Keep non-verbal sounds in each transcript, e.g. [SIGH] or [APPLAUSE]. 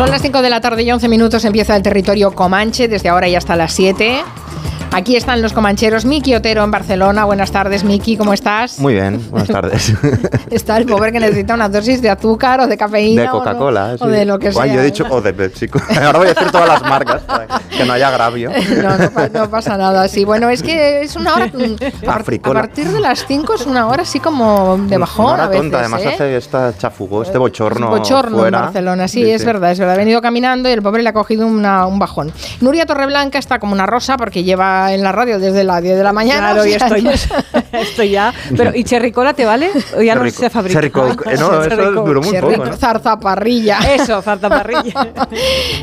Son las 5 de la tarde y 11 minutos empieza el territorio Comanche, desde ahora y hasta las 7. Aquí están los comancheros. Miki Otero en Barcelona. Buenas tardes, Miki, ¿cómo estás? Muy bien, buenas tardes. [LAUGHS] Está el pobre que necesita una dosis de azúcar o de cafeína. De Coca-Cola, o, de lo que sea. yo he dicho, o de Pepsi. [LAUGHS] Ahora voy a decir todas las marcas, que no haya agravio. [LAUGHS] No, no, pasa nada. Sí, bueno, es que es una hora. Mm, a, partir de las 5 es una hora así como de bajón. Una hora a veces, tonta, además ¿eh? hace esta chafugó, este bochorno. Bochorno fuera. en Barcelona, sí, es verdad, es verdad. Ha venido caminando y el pobre le ha cogido un bajón. Nuria Torreblanca está como una rosa porque lleva en la radio desde de las 10 de la mañana. Claro, y estoy, [LAUGHS] [LAUGHS] estoy ya. Pero, ¿y cherricola te vale? ¿O ya no se fabrica? Cherricola, [LAUGHS] no, eso duró muy poco. ¿no? Zarzaparrilla. Eso, zarzaparrilla.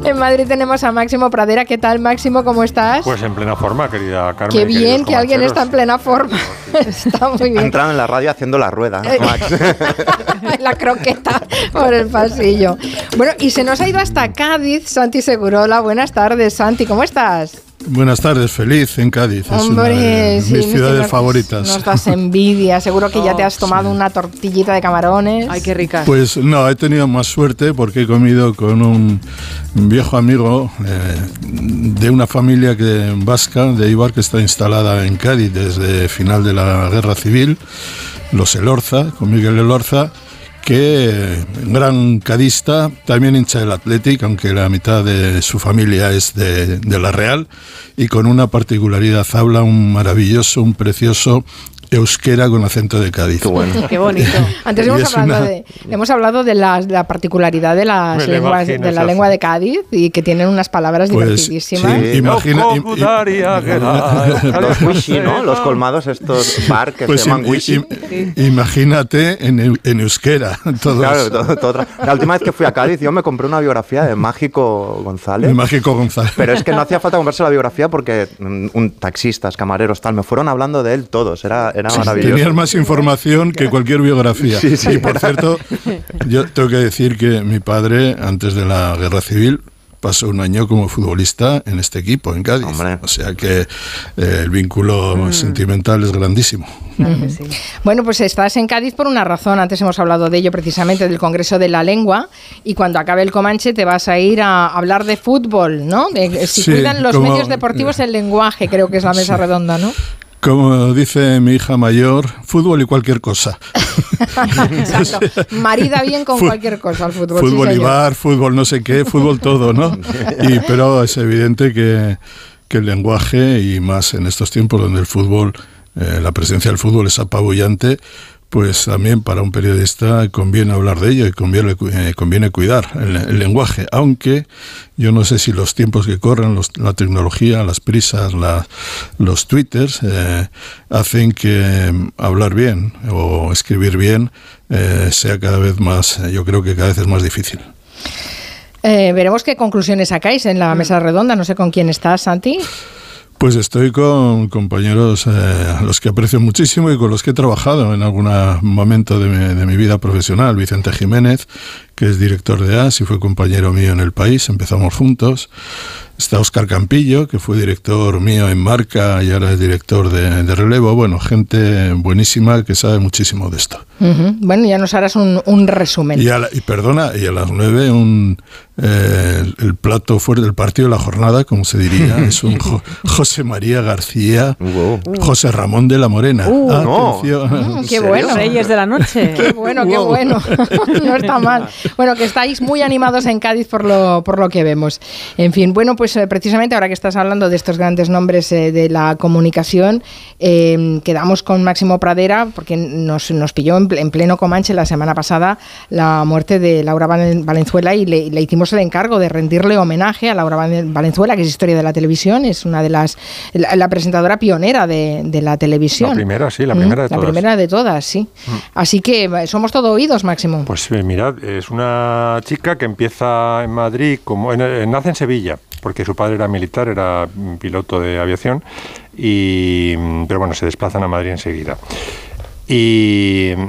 en Madrid tenemos a Máximo Pradera. ¿Qué tal, Máximo? ¿Cómo estás? Pues en plena forma, querida Carmen. Qué bien que alguien está en plena forma. está muy bien. Ha entrado en la radio haciendo la rueda, eh, Max. la croqueta por el pasillo. Bueno, y se nos ha ido hasta Cádiz, Santi Segurola. Buenas tardes, Santi. ¿Cómo estás? Buenas tardes, feliz en Cádiz. es una de mis ciudades favoritas. Nos das envidia, seguro que ya te has tomado una tortillita de camarones. Ay, qué rica. Pues no, he tenido más suerte porque he comido con un viejo amigo eh, de una familia que, vasca de Ibar que está instalada en Cádiz desde final de la Guerra Civil, los Elorza, con Miguel Elorza que gran cadista, también hincha del Athletic, aunque la mitad de su familia es de, de la Real, y con una particularidad, habla un maravilloso, un precioso euskera con acento de Cádiz. Qué, bueno. [LAUGHS] Qué bonito. [LAUGHS] Antes hemos hablado, de, hemos hablado de la, la particularidad de, las lenguas, de la lengua de Cádiz y que tienen unas palabras pues, divertidísimas. Sí, imagina, [LAUGHS] los wishi, ¿no? Los colmados estos bar que pues se llaman wishi. imagínate en, en euskera. Todos. Claro, todo, todo, la última vez que fui a Cádiz yo me compré una biografía de Mágico González. De Mágico González. Pero es que no hacía falta comprarse la biografía porque un, taxistas, camareros, tal, me fueron hablando de él todos. Era, era maravilloso. Tenías más información que cualquier biografía. [LAUGHS] Sí, sí. Y por cierto, [LAUGHS] yo tengo que decir que mi padre, antes de la guerra civil, pasó un año como futbolista en este equipo, en Cádiz. Hombre. O sea que eh, el vínculo mm. sentimental es grandísimo. Claro sí. Bueno, pues estás en Cádiz por una razón. Antes hemos hablado de ello precisamente, del Congreso de la Lengua. Y cuando acabe el Comanche te vas a ir a hablar de fútbol, ¿no? De, si Sí, cuidan los como- medios deportivos el lenguaje, creo que es la mesa Sí. redonda, ¿no? Como dice mi hija mayor, fútbol y cualquier cosa. [LAUGHS] Exacto. [LAUGHS] Marida bien con cualquier cosa al fútbol. sí, fútbol y bar, fútbol no sé qué, fútbol todo, ¿no? [LAUGHS] Y, pero es evidente que, que el lenguaje, y más en estos tiempos donde el fútbol, eh, la presencia del fútbol es apabullante, pues también para un periodista conviene hablar de ello y conviene, eh, conviene cuidar el, el lenguaje, aunque yo no sé si los tiempos que corren, los- la tecnología, las prisas, la- los twitters, eh, hacen que mm, hablar bien o escribir bien eh, sea cada vez más, eh, yo creo que cada vez es más difícil. Veremos qué conclusiones sacáis en la mesa redonda. No sé con quién estás, Santi. Pues estoy con compañeros eh, a los que aprecio muchísimo y con los que he trabajado en algún momento de mi, de mi vida profesional. Vicente Jiménez, que es director de AS y fue compañero mío en el país, empezamos juntos. Está Oscar Campillo, que fue director mío en Marca y ahora es director de, de Relevo. Bueno, gente buenísima que sabe muchísimo de esto. Bueno, ya nos harás un, un resumen. Y, a la- y perdona, y a las nueve un, eh, el, el plato fuerte del partido de la jornada, como se diría, [LAUGHS] es un Jo- José María García, Wow. José Ramón de la Morena. Uh, no. Atención. Mm, qué bueno. Reyes de la noche. Qué bueno, qué Wow. bueno. [LAUGHS] no está mal. Bueno, que estáis muy animados en Cádiz por lo, por lo que vemos. En fin, bueno, pues eh, precisamente ahora que estás hablando de estos grandes nombres eh, de la comunicación, eh, quedamos con Máximo Pradera porque nos, nos pilló en, ple- en pleno Comanche la semana pasada la muerte de Laura Valen- Valenzuela y le, le hicimos el encargo de rendirle homenaje a Laura Valen- Valenzuela, que es historia de la televisión, es una de las, la, la presentadora pionera de, de la televisión. La primera, sí, la Mm, primera de La todas. primera de todas, sí. Así que eh, somos todo oídos, Máximo. Pues eh, mirad, es una chica que empieza en Madrid, como en- eh, nace en Sevilla, porque su padre era militar, era mm, piloto de aviación, y, mm, pero bueno, se desplazan a Madrid enseguida. Y mm,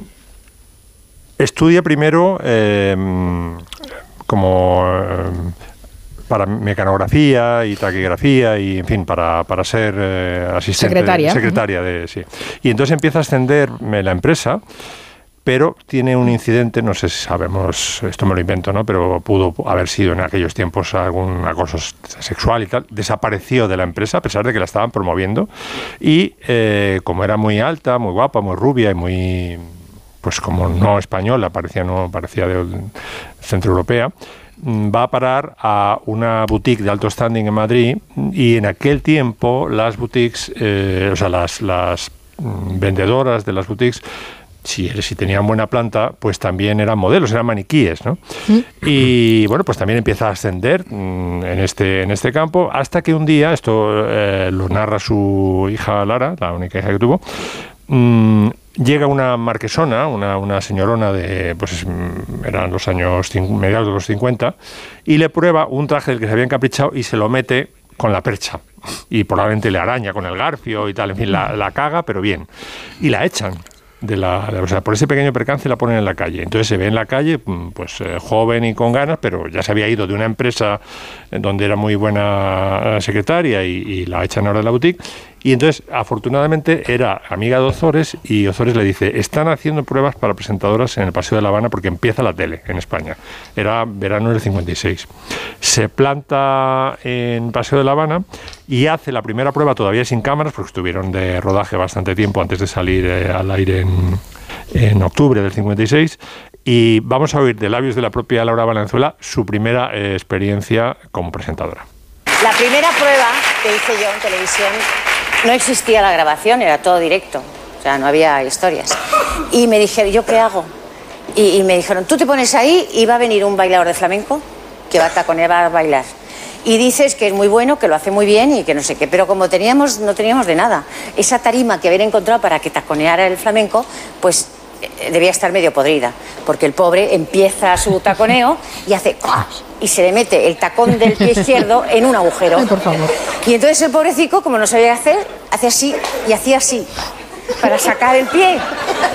estudia primero eh, mm, como eh, para mecanografía y taquigrafía y en fin para, para ser eh, asistente Secretaria. secretaria de sí y entonces empieza a ascender eh, la empresa pero tiene un incidente, no sé si sabemos, esto me lo invento, ¿no? Pero pudo haber sido en aquellos tiempos algún acoso sexual y tal. Desapareció de la empresa a pesar de que la estaban promoviendo y eh, como era muy alta, muy guapa, muy rubia y muy pues como no española, parecía no parecía de centro europea, mm, va a parar a una boutique de alto standing en Madrid y en aquel tiempo las boutiques, eh, o sea, las, las mm, vendedoras de las boutiques si, si, tenían buena planta, pues también eran modelos, eran maniquíes, ¿no? Mm. Y bueno, pues también empieza a ascender en, este, en este campo, hasta que un día, esto eh, lo narra su hija Lara, la única hija que tuvo, llega una marquesona, una, señorona de, pues eran los años, mediados de los 50, y le prueba un traje del que se había encaprichado y se lo mete con la percha. Y probablemente le araña con el garfio y tal, en fin, la, caga, pero bien. Y la echan de la, o sea, por ese pequeño percance la ponen en la calle. Entonces se ve en la calle, mm, pues eh, joven y con ganas, pero ya se había ido de una empresa donde era muy buena eh, secretaria y, y la echan ahora de la boutique y entonces, afortunadamente, era amiga de Ozores y Ozores le dice, están haciendo pruebas para presentadoras en el Paseo de La Habana porque empieza la tele en España. Era verano del 56. Se planta en Paseo de La Habana y hace la primera prueba todavía sin cámaras porque estuvieron de rodaje bastante tiempo antes de salir eh, al aire en, en octubre del 56 y vamos a oír de labios de la propia Laura Valenzuela su primera eh, experiencia como presentadora. La primera prueba que hice yo en televisión no existía la grabación, era todo directo. O sea, no había historias. Y me dijeron, ¿yo qué hago? Y, me dijeron, tú te pones ahí y va a venir un bailador de flamenco que va a taconear, va a bailar. Y dices que es muy bueno, que lo hace muy bien y que no sé qué. Pero como teníamos, no teníamos de nada, esa tarima que habían encontrado para que taconeara el flamenco, pues debía estar medio podrida. Porque el pobre empieza su taconeo y hace y se le mete el tacón del pie izquierdo en un agujero. por favor. Y entonces el pobrecito, como no sabía hacer, hace así y hacía así para sacar el pie.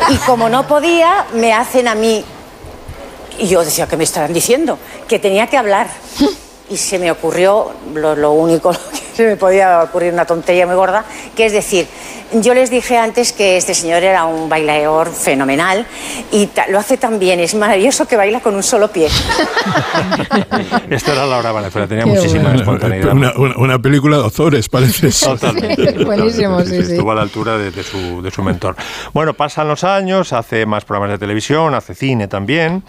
Y como no podía, me hacen a mí. Y yo decía, ¿qué me estaban diciendo? Que tenía que hablar. Y se me ocurrió lo, lo único que se me podía ocurrir una tontería muy gorda, que es decir, yo les dije antes que este señor era un bailador fenomenal y lo hace tan bien, es maravilloso que baila con un solo pie. [LAUGHS] Esta era Laura Valenzuela, tenía muchísima espontaneidad. Una, película de Ozores, parece. Totalmente. [LAUGHS] Buenísimo, sí, sí. Estuvo a la altura de, de, su, de su mentor. Bueno, pasan los años, hace más programas de televisión, hace cine también.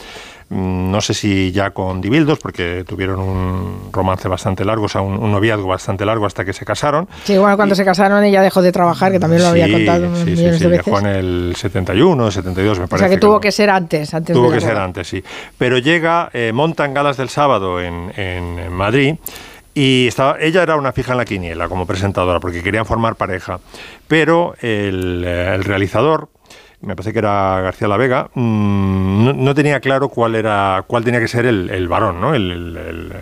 Mm, no sé si ya con Dibildos, porque tuvieron un romance bastante largo, o sea, un, noviazgo bastante largo hasta que se casaron. Sí, bueno, cuando se casaron ella dejó de trabajar, que también lo había contado sí, sí, sí, dejó en el 71, 72, me parece. O sea, que, tuvo que ser antes. antes tuvo que ser antes, sí. Pero llega, eh, montan galas del sábado en, en, Madrid. Y estaba, ella era una fija en la quiniela como presentadora porque querían formar pareja. Pero el, eh, el realizador, me parece que era García La Vega, mm, no, tenía claro cuál era cuál tenía que ser el, varón, ¿no? El,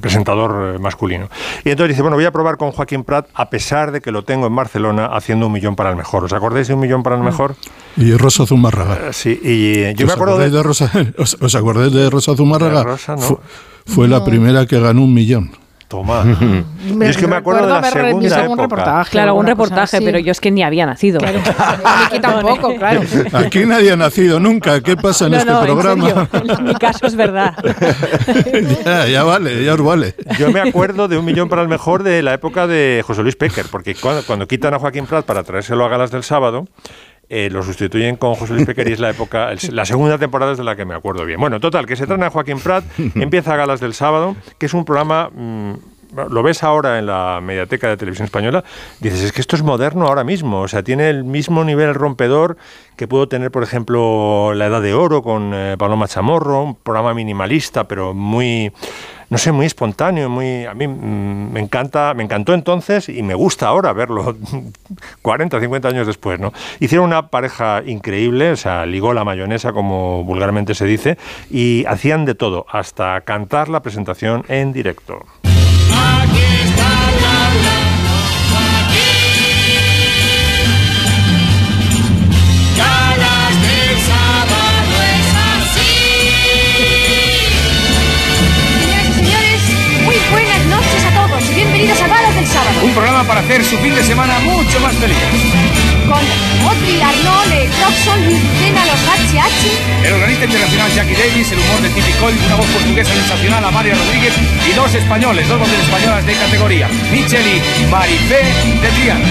presentador masculino. Y entonces dice, bueno, voy a probar con Joaquín Prat, a pesar de que lo tengo en Barcelona haciendo un millón para el mejor. ¿Os acordáis de un millón para el mm. mejor? Y Rosa Zumárraga. Eh, sí, y yo me acuerdo de... Rosa, [LAUGHS] ¿os, acordáis de Rosa Zumárraga? fue, la primera que ganó un millón. Toma. [LAUGHS] yo es que me acuerdo de la segunda Un reportaje, claro, un reportaje, pero yo es que ni había nacido. Claro. [LAUGHS] Aquí tampoco, claro. [LAUGHS] Aquí nadie ha nacido nunca. ¿Qué pasa en este programa? En, mi caso es verdad. ya, ya vale, ya os vale. Yo me acuerdo de un millón para el mejor de la época de José Luis Pecker, porque cuando, cuando quitan a Joaquín Prat para traérselo a galas del sábado, eh, lo sustituyen con José Luis Pequer y es la época, la segunda temporada es de la que me acuerdo bien. Bueno, total, que se trata de Joaquín Prat, [LAUGHS] empieza a Galas del Sábado, que es un programa... Mm, lo ves ahora en la mediateca de televisión española, dices, es que esto es moderno ahora mismo, o sea, tiene el mismo nivel rompedor que puedo tener, por ejemplo, La Edad de Oro con eh, Paloma Chamorro, un programa minimalista, pero muy no sé, muy espontáneo, muy a mí mm, me encanta, me encantó entonces y me gusta ahora verlo [LAUGHS] 40, 50 años después, ¿no? Hicieron una pareja increíble, o sea, ligó la mayonesa como vulgarmente se dice y hacían de todo, hasta cantar la presentación en directo. Un programa para hacer su fin de semana mucho más feliz. Con Otri Arnold, Luis Lucena, los HH. El organista internacional Jackie Davis, el humor de Tipi Cole, una voz portuguesa sensacional, Amalia Rodríguez y dos españoles, dos voces españolas de categoría, Michel y Marifé de Triana.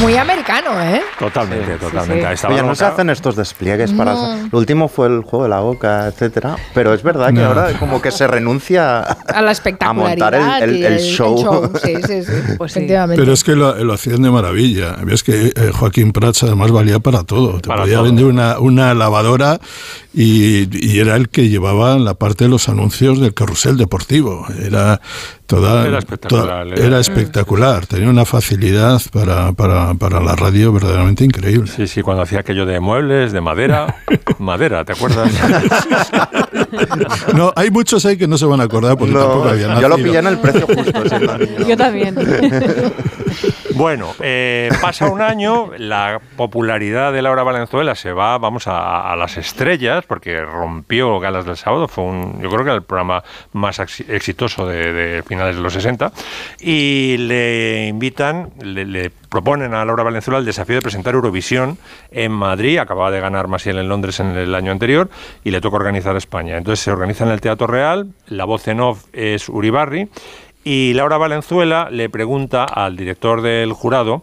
Muy americano, ¿eh? Totalmente, totalmente. sí. Estaba Oye, no se hacen estos despliegues para... No. Lo último fue el juego de la boca, etcétera. Pero es verdad que No. ahora como que se renuncia A la espectacularidad. montar el- el- y el show. Sí, sí, sí. [LAUGHS] Pues sí. efectivamente. Pero es que lo, lo hacían de maravilla. Ves que eh, Joaquín Además valía para todo. Te Para podía todo. vender una, una lavadora y, y era el que llevaba la parte de los anuncios del carrusel deportivo. Era toda. Era espectacular, toda- era- era espectacular. Tenía una facilidad para, para, para la radio verdaderamente increíble. Sí, sí, cuando hacía aquello de muebles, de madera. [LAUGHS] madera, ¿te acuerdas? No, hay muchos ahí que no se van a acordar porque tampoco No, habían yo lo pillé en el precio justo. [LAUGHS] Yo también. [LAUGHS] Bueno, eh, pasa un año, la popularidad de Laura Valenzuela se va, vamos a, a las estrellas, porque rompió Galas del Sábado, fue un, yo creo que el programa más exi- exitoso de, finales de los 60, y le invitan, le, le proponen a Laura Valenzuela el desafío de presentar Eurovisión en Madrid, acababa de ganar Masiel en Londres en el año anterior, y le toca organizar España. Entonces se organiza en el Teatro Real, la voz en off es Uribarri, y Laura Valenzuela le pregunta al director del jurado,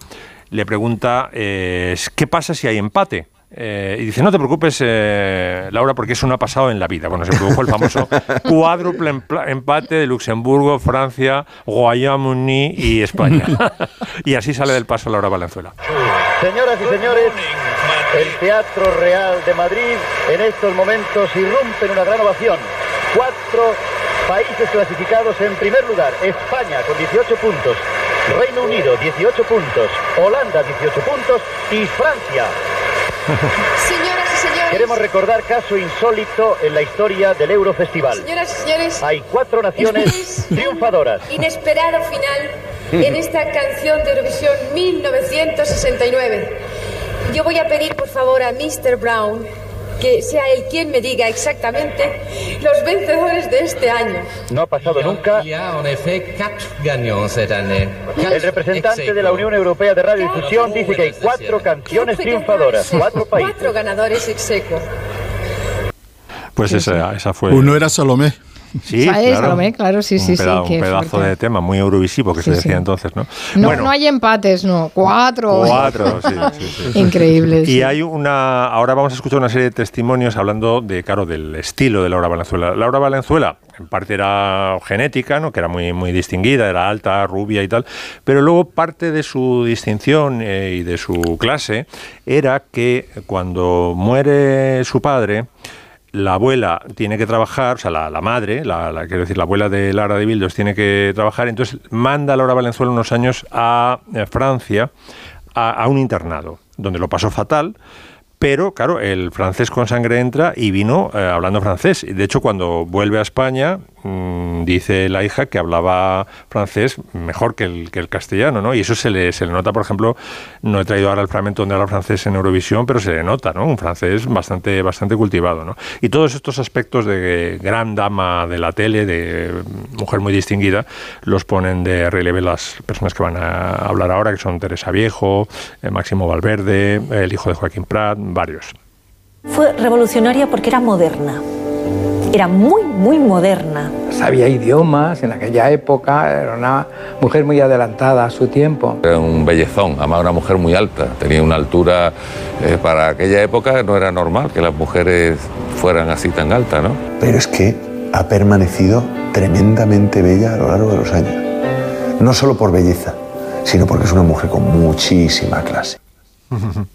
le pregunta, eh, ¿qué pasa si hay empate? Eh, y dice, no te preocupes, eh, Laura, porque eso no ha pasado en la vida. Bueno, se produjo el famoso [LAUGHS] cuádruple empate de Luxemburgo, Francia, Guayamuni y España. [LAUGHS] y así sale del paso Laura Valenzuela. Señoras y señores, el Teatro Real de Madrid en estos momentos irrumpe en una gran ovación. Cuatro países clasificados en primer lugar. España con 18 puntos, Reino Unido 18 puntos, Holanda 18 puntos y Francia. [LAUGHS] Señoras y señores. Queremos recordar caso insólito en la historia del Eurofestival. Señoras y señores. Hay cuatro naciones es triunfadoras. un Inesperado final en [LAUGHS] esta canción de Eurovisión 1969. Yo voy a pedir por favor a Mr. Brown que sea él quien me diga exactamente los vencedores de este año. No ha pasado nunca. El representante de la Unión Europea de Radiodifusión dice que hay cuatro canciones triunfadoras, cuatro países. Cuatro ganadores ex. Pues esa, esa fue... Uno era Salomé. Sí, claro. Salomé, claro, sí, sí, un sí, peda- qué Un pedazo fuerte. de tema muy eurovisivo que Sí, se decía sí. entonces, ¿no? No, bueno, no hay empates, no. Cuatro. cuatro, sí, sí, sí. Increíble. Y sí. hay una, ahora vamos a escuchar una serie de testimonios hablando de, claro, del estilo de Laura Valenzuela. Laura Valenzuela, en parte era genética, ¿no? que era muy, muy distinguida, era alta, rubia y tal, pero luego parte de su distinción eh, y de su clase era que cuando muere su padre, la abuela tiene que trabajar, o sea, la, madre, la, quiero decir, la abuela de Lara de Bildos tiene que trabajar, entonces manda a Laura Valenzuela unos años a eh, Francia a un internado, donde lo pasó fatal. Pero, claro, el francés con sangre entra y vino eh, hablando francés. De hecho, cuando vuelve a España, mm, dice la hija que hablaba francés mejor que el, que el castellano, ¿no? Y eso se le, se le nota, por ejemplo, no he traído ahora el fragmento donde habla francés en Eurovisión, pero se le nota, ¿no? Un francés bastante, bastante cultivado, ¿no? Y todos estos aspectos de gran dama de la tele, de mujer muy distinguida, los ponen de relieve las personas que van a hablar ahora, que son Teresa Viejo, eh, Máximo Valverde, el hijo de Joaquín Prat, varios. Fue revolucionaria porque era moderna. Era muy, muy moderna. Sabía idiomas en aquella época, era una mujer muy adelantada a su tiempo. Era un bellezón, además una mujer muy alta, tenía una altura, eh, para aquella época no era normal que las mujeres fueran así tan altas, ¿no? Pero es que ha permanecido tremendamente bella a lo largo de los años. No solo por belleza, sino porque es una mujer con muchísima clase. [LAUGHS]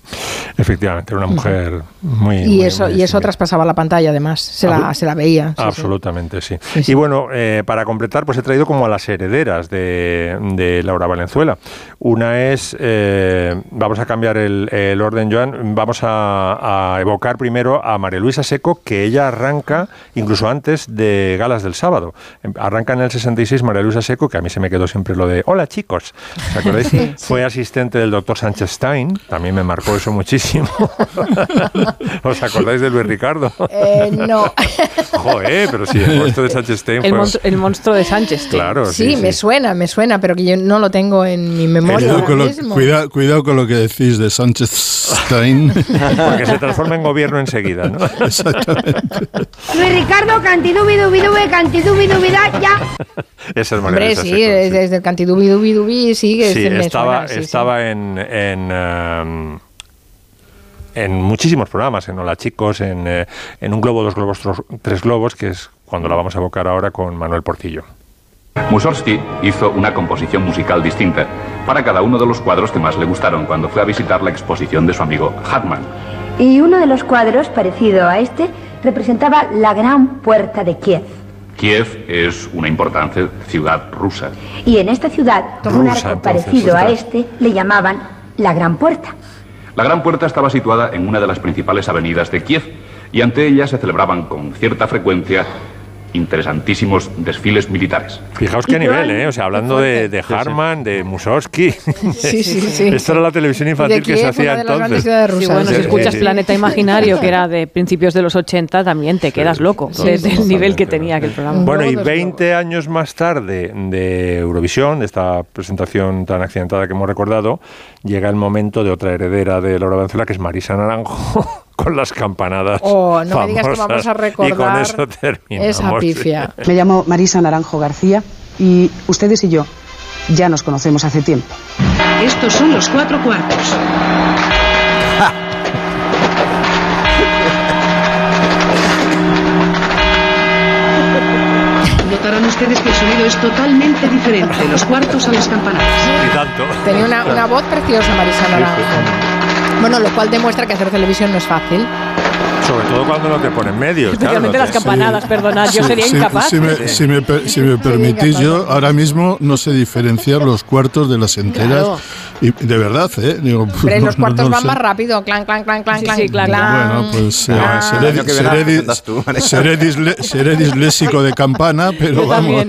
Efectivamente, era una mujer muy... Y muy- eso, muy y eso traspasaba la pantalla, además. Se la, se la veía. sí, sí. Absolutamente, sí. Y bueno, eh, para completar, pues he traído como a las herederas de, de Laura Valenzuela. Una es, eh, vamos a cambiar el, el orden, Joan, vamos a, a evocar primero a María Luisa Seco, que ella arranca incluso antes de Galas del Sábado. Em, Arranca en el 66 María Luisa Seco, que a mí se me quedó siempre lo de, hola chicos, ¿os acordáis? [LAUGHS] Fue asistente del doctor Sánchez Stein, también me marcó eso muchísimo. [LAUGHS] ¿Os acordáis del Luis Ricardo? Eh, no. [LAUGHS] Joder, pero sí, el monstruo de Sánchez Stein El, monstruo de Sánchez. Claro, Sí, me suena, me suena, pero que yo no lo tengo en mi memoria Cuidado con, lo, cuidado con lo que decís de Sánchez Stein. [LAUGHS] Porque se transforma en gobierno enseguida, ¿no? Exactamente. Luis Ricardo, cantidubidubidube, cantidubidubida, ya. Esa es Hombre, sí, desde el cantidubi dubi dubi, sí, que Sí, me estaba, suena, sí, sí. estaba en, en, en muchísimos programas, en Hola Chicos, en, eh, en Un Globo, Dos Globos, Tros- Tres Globos, que es cuando la vamos a evocar ahora con Manuel Portillo. Mussorgsky hizo una composición musical distinta para cada uno de los cuadros que más le gustaron cuando fue a visitar la exposición de su amigo Hartmann. Y uno de los cuadros, parecido a este, representaba la gran puerta de Kiev. Kiev es una importante ciudad rusa. Y en esta ciudad, un Rusa, arco entonces, parecido a este le llamaban la gran puerta. La gran puerta estaba situada en una de las principales avenidas de Kiev y ante ella se celebraban con cierta frecuencia interesantísimos desfiles militares. Fijaos qué nivel, ¿eh? O sea, hablando de, de Harman, de Mussorgsky. Sí, sí, [LAUGHS] sí. Esto era la televisión infantil que se hacía entonces. Sí, bueno, si escuchas sí. Planeta Imaginario, que era de principios de los 80, también te quedas loco sí, de- sí, del nivel que tenía aquel programa. Bueno, y 20 años más tarde de Eurovisión, de esta presentación tan accidentada que hemos recordado, llega el momento de otra heredera de Laura Venezuela, que es Marisa Naranjo, con las campanadas. Oh, no me digas que vamos a famosas. Y con recordar eso terminamos. esa pifia. Me llamo Marisa Naranjo García y ustedes y yo ya nos conocemos hace tiempo. Estos son los cuatro cuartos. [LAUGHS] Notarán ustedes que el sonido es totalmente diferente de los cuartos a las campanadas. Y tanto. Tenía una, una voz preciosa Marisa Naranjo. Bueno, lo cual demuestra que hacer televisión no es fácil. Sobre todo cuando no te ponen medios. claro, Especialmente no las te- campanadas, perdonad, yo Sí, sería sí, incapaz. Si me, si me si me permitís, yo ahora mismo no sé diferenciar los cuartos de las enteras. Claro. Y de verdad, ¿eh? Digo, Pero en no- los cuartos no van sé. más rápido. Clan, clan, clan, clan, Sí, clan. sí, clan, clan. Bueno, pues eh, Ah. seré, seré seré disle- seré disléxico de campana, pero vamos.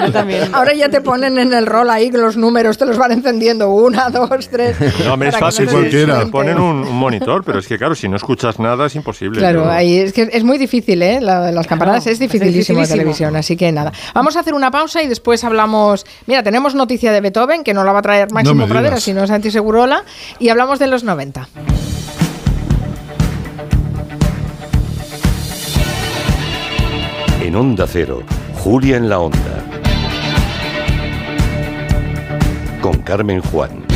Ahora ya te ponen en el rol ahí los números, te los van encendiendo. Una, dos, tres. No, me es fácil cualquiera. descuente. ponen un, un monitor, pero es que claro, si no escuchas nada es imposible. Claro, Yo- es que es muy difícil, ¿eh? La- las campanadas es dificilísimo dificilísimo. televisión, así que nada. Vamos a hacer una pausa y después hablamos. Mira, tenemos noticia de Beethoven, que no la va a traer Máximo me Pradera, sino Santi Segurola, y hablamos de los 90. En Onda Cero, Julia en la Onda. Con Carmen Juan.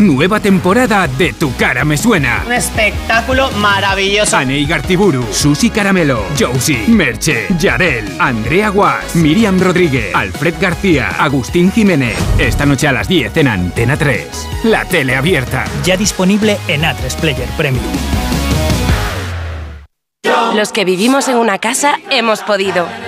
Nueva temporada de Tu cara me suena. Un espectáculo maravilloso. Anne Gartiburu, Susi Caramelo, Josie, Merche, Yarel, Andrea Guas, Miriam Rodríguez, Alfred García, Agustín Jiménez. Esta noche a las 10 en Antena 3. La tele abierta. Ya disponible en A3 Player Premium. Los que vivimos en una casa hemos podido.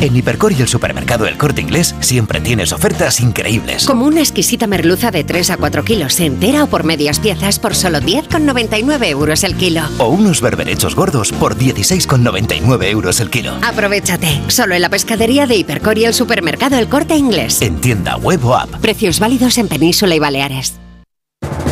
En Hipercor y el supermercado El Corte Inglés siempre tienes ofertas increíbles. Como una exquisita merluza de 3 a 4 kilos entera o por medias piezas por solo 10,99 euros el kilo. O unos berberechos gordos por 16,99 euros el kilo. Aprovechate, solo en la pescadería de Hipercor y el supermercado El Corte Inglés. En tienda web o app. Precios válidos en Península y Baleares.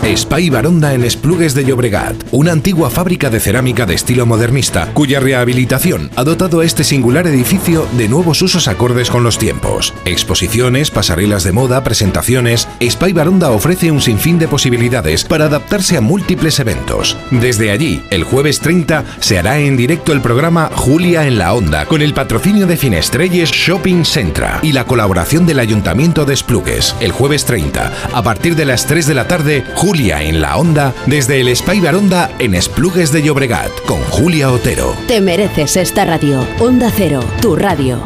Spy Baronda en Esplugues de Llobregat, una antigua fábrica de cerámica de estilo modernista, cuya rehabilitación ha dotado a este singular edificio de nuevos usos acordes con los tiempos. Exposiciones, pasarelas de moda, presentaciones. Spy Baronda ofrece un sinfín de posibilidades para adaptarse a múltiples eventos. Desde allí, el jueves 30 se hará en directo el programa Julia en la Onda, con el patrocinio de Finestrelles Shopping Centra y la colaboración del Ayuntamiento de Esplugues. El jueves 30, a partir de las 3 de la tarde, Julia en la Onda, desde el Spy Baronda en Esplugues de Llobregat, con Julia Otero. Te mereces esta radio. Onda Cero, tu radio.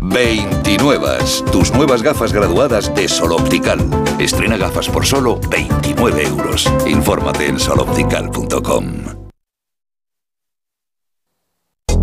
29. Tus nuevas gafas graduadas de Sol Optical. Estrena gafas por solo 29 euros. Infórmate en soloptical.com.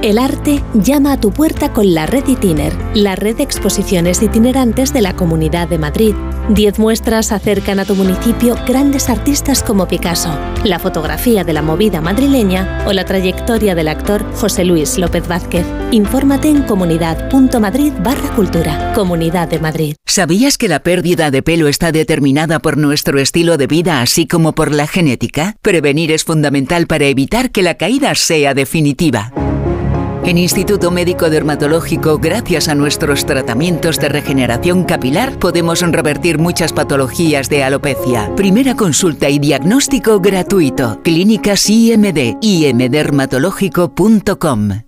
El arte llama a tu puerta con la Red Itiner, la red de exposiciones itinerantes de la Comunidad de Madrid. Diez muestras acercan a tu municipio grandes artistas como Picasso, la fotografía de la movida madrileña o la trayectoria del actor José Luis López Vázquez. Infórmate en comunidad.madrid barra cultura. Comunidad de Madrid. ¿Sabías que la pérdida de pelo está determinada por nuestro estilo de vida así como por la genética? Prevenir es fundamental para evitar que la caída sea definitiva. En Instituto Médico Dermatológico, gracias a nuestros tratamientos de regeneración capilar, podemos revertir muchas patologías de alopecia. Primera consulta y diagnóstico gratuito. Clínicas IMD, imdermatológico.com.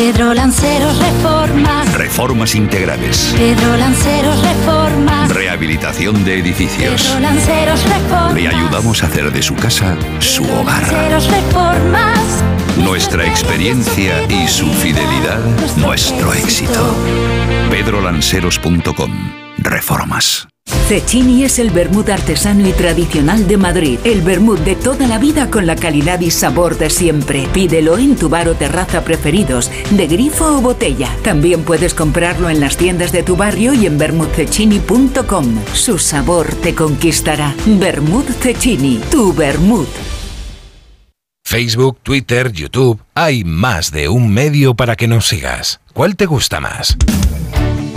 Pedro Lanceros Reformas. Reformas integrales. Pedro Lanceros Reformas. Rehabilitación de edificios. Pedro Lanceros Reformas. Le ayudamos a hacer de su casa su hogar. Lanceros Reformas. Nuestra experiencia y su fidelidad, nuestro éxito. pedrolanceros.com. Reformas. Cecchini es el vermut artesano y tradicional de Madrid. El vermut de toda la vida con la calidad y sabor de siempre. Pídelo en tu bar o terraza preferidos, de grifo o botella. También puedes comprarlo en las tiendas de tu barrio y en vermutcecchini.com. Su sabor te conquistará. Vermut Cecchini, tu vermut. Facebook, Twitter, YouTube. Hay más de un medio para que nos sigas. ¿Cuál te gusta más?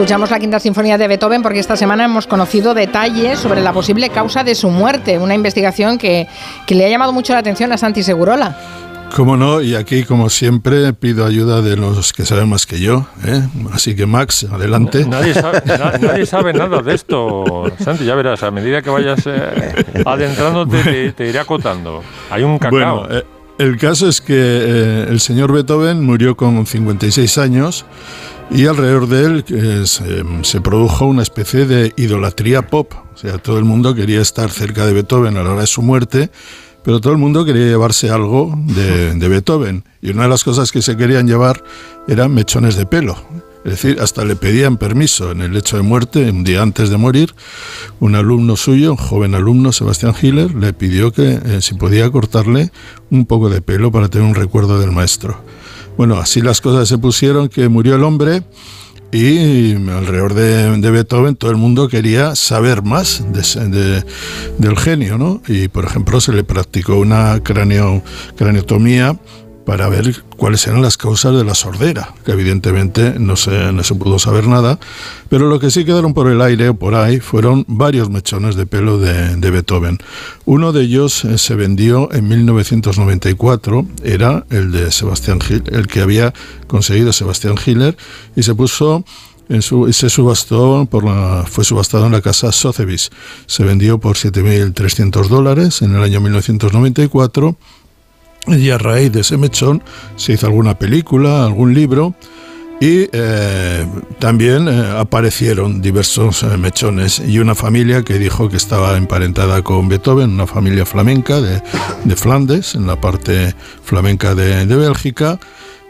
Escuchamos la quinta sinfonía de Beethoven porque esta semana hemos conocido detalles sobre la posible causa de su muerte, una investigación que, que le ha llamado mucho la atención a Santi Segurola. Cómo no, y aquí, como siempre, pido ayuda de los que saben más que yo. ¿eh? Así que, Max, adelante. Nadie sabe, na- [LAUGHS] nadie sabe nada de esto, Santi, ya verás, a medida que vayas eh, adentrándote te, te iré acotando. Hay un cacao. Bueno, eh, el caso es que eh, el señor Beethoven murió con 56 años y alrededor de él eh, se, produjo una especie de idolatría pop. O sea, todo el mundo quería estar cerca de Beethoven a la hora de su muerte, pero todo el mundo quería llevarse algo de Beethoven. Y una de las cosas que se querían llevar eran mechones de pelo. Es decir, hasta le pedían permiso en el lecho de muerte, un día antes de morir, un alumno suyo, un joven alumno, Sebastián Hiller, le pidió que eh, si podía cortarle un poco de pelo para tener un recuerdo del maestro. Bueno, así las cosas se pusieron que murió el hombre y alrededor de, Beethoven todo el mundo quería saber más del genio, ¿no? Y por ejemplo se le practicó una cranio, craniotomía para ver cuáles eran las causas de la sordera, que evidentemente no se, no se pudo saber nada, pero lo que sí quedaron por el aire o por ahí fueron varios mechones de pelo de, de Beethoven. Uno de ellos eh, se vendió en 1994, era el de Sebastián Gil, el que había conseguido Sebastián Hiller, y se puso en su, se subastó por la, fue subastado en la casa Sotheby's. Se vendió por 7.300 dólares en el año 1994 Y a raíz de ese mechón se hizo alguna película, algún libro, y eh, también eh, aparecieron diversos eh, mechones y una familia que dijo que estaba emparentada con Beethoven, una familia flamenca de, de Flandes, en la parte flamenca de, de Bélgica.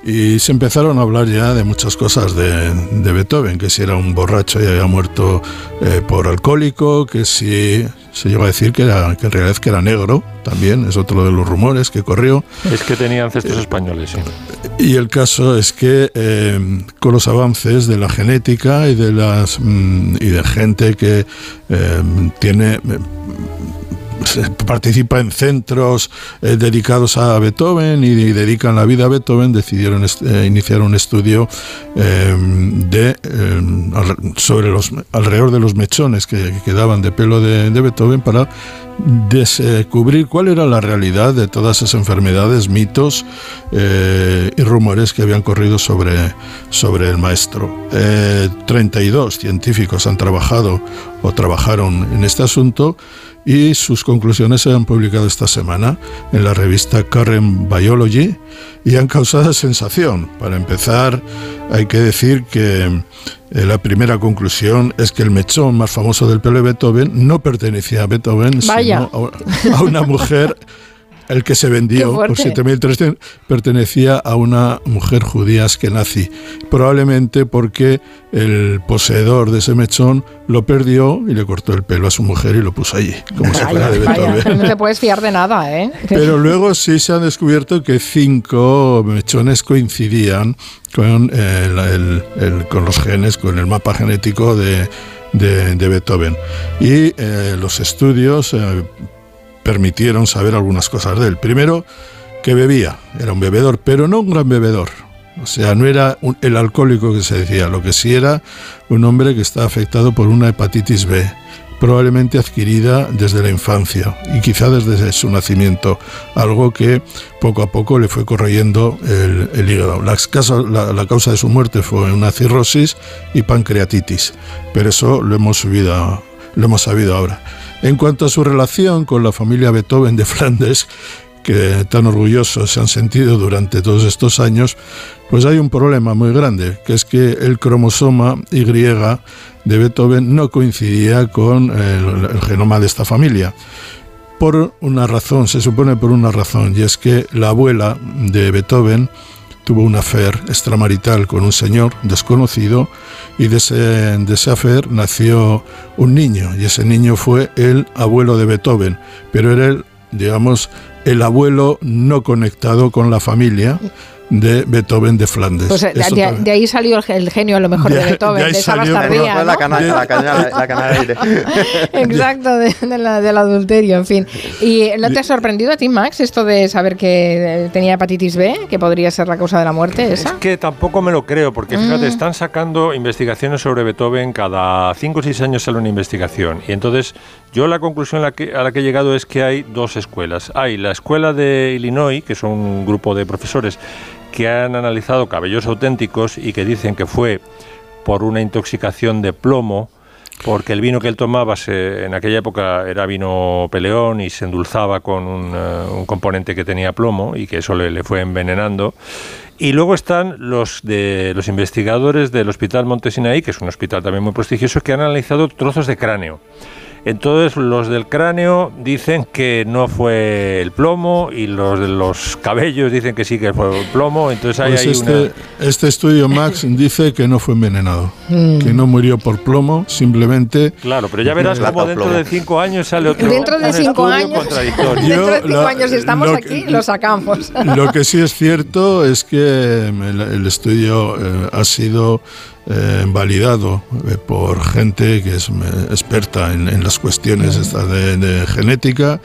Y se empezaron a hablar ya de muchas cosas de, de Beethoven, que si era un borracho y había muerto eh, por alcohólico, que si se llegó a decir que, era, que en realidad que era negro, también es otro de los rumores que corrió. Es que tenía ancestros españoles, sí. Y el caso es que eh, con los avances de la genética y de las mm, y de gente que eh, tiene eh, participa en centros eh, dedicados a Beethoven y, y dedican la vida a Beethoven, decidieron eh, iniciar un estudio eh, de, al- sobre los, alrededor de los mechones que, que quedaban de pelo de, de Beethoven para descubrir cuál era la realidad de todas esas enfermedades, mitos eh, y rumores que habían corrido sobre, sobre el maestro. Eh, 32 científicos han trabajado o trabajaron en este asunto y sus conclusiones se han publicado esta semana en la revista Current Biology y han causado sensación. Para empezar, hay que decir que eh, la primera conclusión es que el mechón más famoso del pelo de Beethoven no pertenecía a Beethoven, Vaya. sino a, a una mujer. El que se vendió por fuerte. 7.300 pertenecía a una mujer judía askenazi, probablemente porque el poseedor de ese mechón lo perdió y le cortó el pelo a su mujer y lo puso allí, como si fuera de Vaya, Beethoven. no te puedes fiar de nada, ¿eh? Pero luego sí se han descubierto que cinco mechones coincidían con, eh, el- el- con los genes, con el mapa genético de, de- de Beethoven. Y eh, los estudios eh, permitieron saber algunas cosas de él. Primero, que bebía, era un bebedor, pero no un gran bebedor. O sea, no era el alcohólico que se decía, lo que sí era un hombre que está afectado por una hepatitis B, probablemente adquirida desde la infancia y quizá desde su nacimiento, algo que poco a poco le fue corroyendo el, hígado. La, causa de su muerte fue una cirrosis y pancreatitis, pero eso lo hemos sabido ahora. En cuanto a su relación con la familia Beethoven de Flandes, que tan orgullosos se han sentido durante todos estos años, pues hay un problema muy grande, que es que el cromosoma Y de Beethoven no coincidía con el, el genoma de esta familia. Por una razón, se supone por una razón, y es que la abuela de Beethoven tuvo una affair extramarital con un señor desconocido y de ese, de ese affair nació un niño y ese niño fue el abuelo de Beethoven, pero era el, digamos, el abuelo no conectado con la familia de Beethoven de Flandes. Pues eh, de, ahí salió el, el genio a lo mejor de, De- Beethoven, de esa salió- bastardía, la ¿no? cana- la cana de aire. [LAUGHS] Exacto, de- de la- del adulterio, en fin. ¿Y no te ha sorprendido a ti, Max, esto de saber que eh, tenía hepatitis B, que podría ser la causa de la muerte esa? Que tampoco me lo creo, porque fíjate, Mm. están sacando investigaciones sobre Beethoven, cada 5 o 6 años sale una investigación. Y entonces yo la conclusión a la, que, a la que he llegado es que hay dos escuelas. Hay la escuela de Illinois, que son un grupo de profesores que han analizado cabellos auténticos y que dicen que fue por una intoxicación de plomo, porque el vino que él tomaba en aquella época era vino peleón y se endulzaba con un, eh, un componente que tenía plomo y que eso le, le fue envenenando. Y luego están los de los investigadores del Hospital Montesinaí, que es un hospital también muy prestigioso, que han analizado trozos de cráneo. Entonces los del cráneo dicen que no fue el plomo y los de los cabellos dicen que sí que fue el plomo. Entonces hay Pues ahí este, una... este estudio, Max, [LAUGHS] dice que no fue envenenado, Mm. que no murió por plomo, simplemente... Claro, pero ya verás [LAUGHS] cómo dentro plomo. de cinco años sale otro Dentro de cinco estudio años, contradictorio. dentro de cinco la- años, si estamos lo aquí, que- lo sacamos. Lo que sí es cierto es que el, el estudio eh, ha sido eh, validado eh, por gente que es experta en, en las cuestiones estas de, de genética,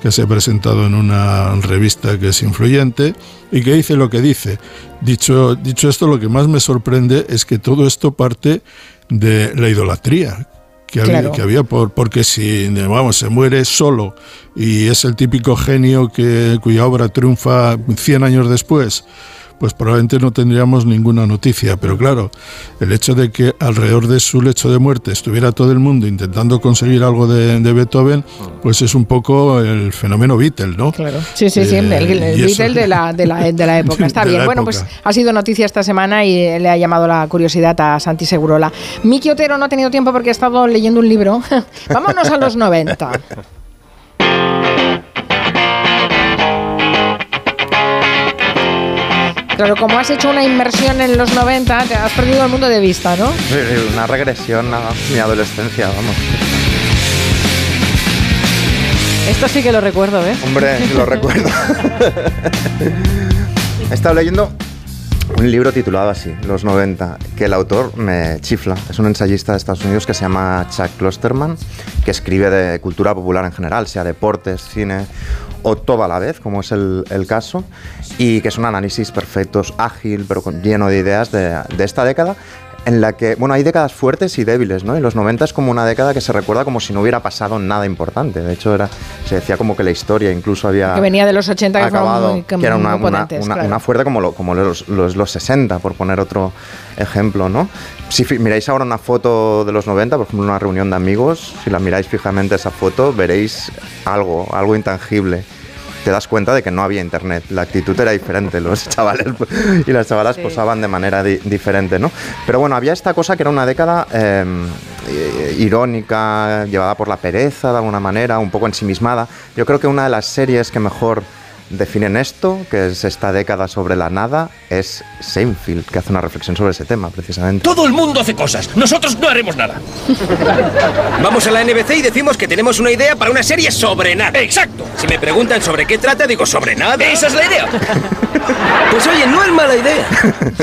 que se ha presentado en una revista que es influyente y que dice lo que dice. Dicho, dicho esto, lo que más me sorprende es que todo esto parte de la idolatría que había, Claro. que había por, porque si vamos, se muere solo y es el típico genio que, cuya obra triunfa 100 años después, pues probablemente no tendríamos ninguna noticia. Pero claro, el hecho de que alrededor de su lecho de muerte estuviera todo el mundo intentando conseguir algo de, de Beethoven, pues es un poco el fenómeno Beatle, ¿no? Claro. Sí, sí, sí, el, el Eh, y eso- Beatle de la, de, la, de la época. [LAUGHS] Está De bien. Bueno, época. pues ha sido noticia esta semana y le ha llamado la curiosidad a Santi Segurola. Miki Otero no ha tenido tiempo porque ha estado leyendo un libro. [LAUGHS] Vámonos a los 90. Claro, como has hecho una inmersión en los 90, te has perdido el mundo de vista, ¿no? Sí, sí, Una regresión a mi adolescencia, vamos. Esto sí que lo recuerdo, ¿eh? Hombre, lo recuerdo. [LAUGHS] He estado leyendo un libro titulado así, Los 90, que el autor me chifla. Es un ensayista de Estados Unidos que se llama Chuck Klosterman, que escribe de cultura popular en general, sea deportes, cine o todo a la vez, como es el, el caso, y que es un análisis perfecto, ágil, pero con- lleno de ideas de, de esta década en la que, bueno, hay décadas fuertes y débiles, ¿no? Y los 90 es como una década que se recuerda como si no hubiera pasado nada importante. De hecho, era, se decía como que la historia incluso había Que venía de los 80 que fueron acabado, muy, que era una, muy una- una- claro. una fuerte como, lo- como los, los, los 60, por poner otro ejemplo, ¿no? Si miráis ahora una foto de los 90, por ejemplo, una reunión de amigos, si la miráis fijamente esa foto, veréis algo, algo intangible. Te das cuenta de que no había internet, la actitud era diferente, los [LAUGHS] chavales y las chavalas Sí. posaban de manera di- diferente, ¿no? Pero bueno, había esta cosa que era una década eh, eh, irónica, llevada por la pereza de alguna manera, un poco ensimismada. Yo creo que una de las series que mejor definen esto, que es esta década sobre la nada, es Seinfeld, que hace una reflexión sobre ese tema, precisamente. Todo el mundo hace cosas. Nosotros no haremos nada. [LAUGHS] Vamos a la NBC y decimos que tenemos una idea para una serie sobre nada. Exacto. Si me preguntan sobre qué trata, digo sobre nada. Esa es la idea. [LAUGHS] Pues oye, no es mala idea.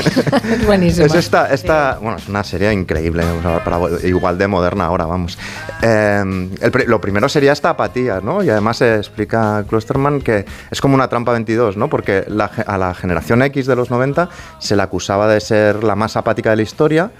[LAUGHS] Buenísimo. Es esta, esta bueno, es una serie increíble, para- igual de moderna ahora, vamos. Eh, el lo primero sería esta apatía, ¿no? Y además se explica Klosterman que es como una trampa 22, ¿no? Porque la a la generación X de los 90 se la acusaba de ser la más apática de la historia.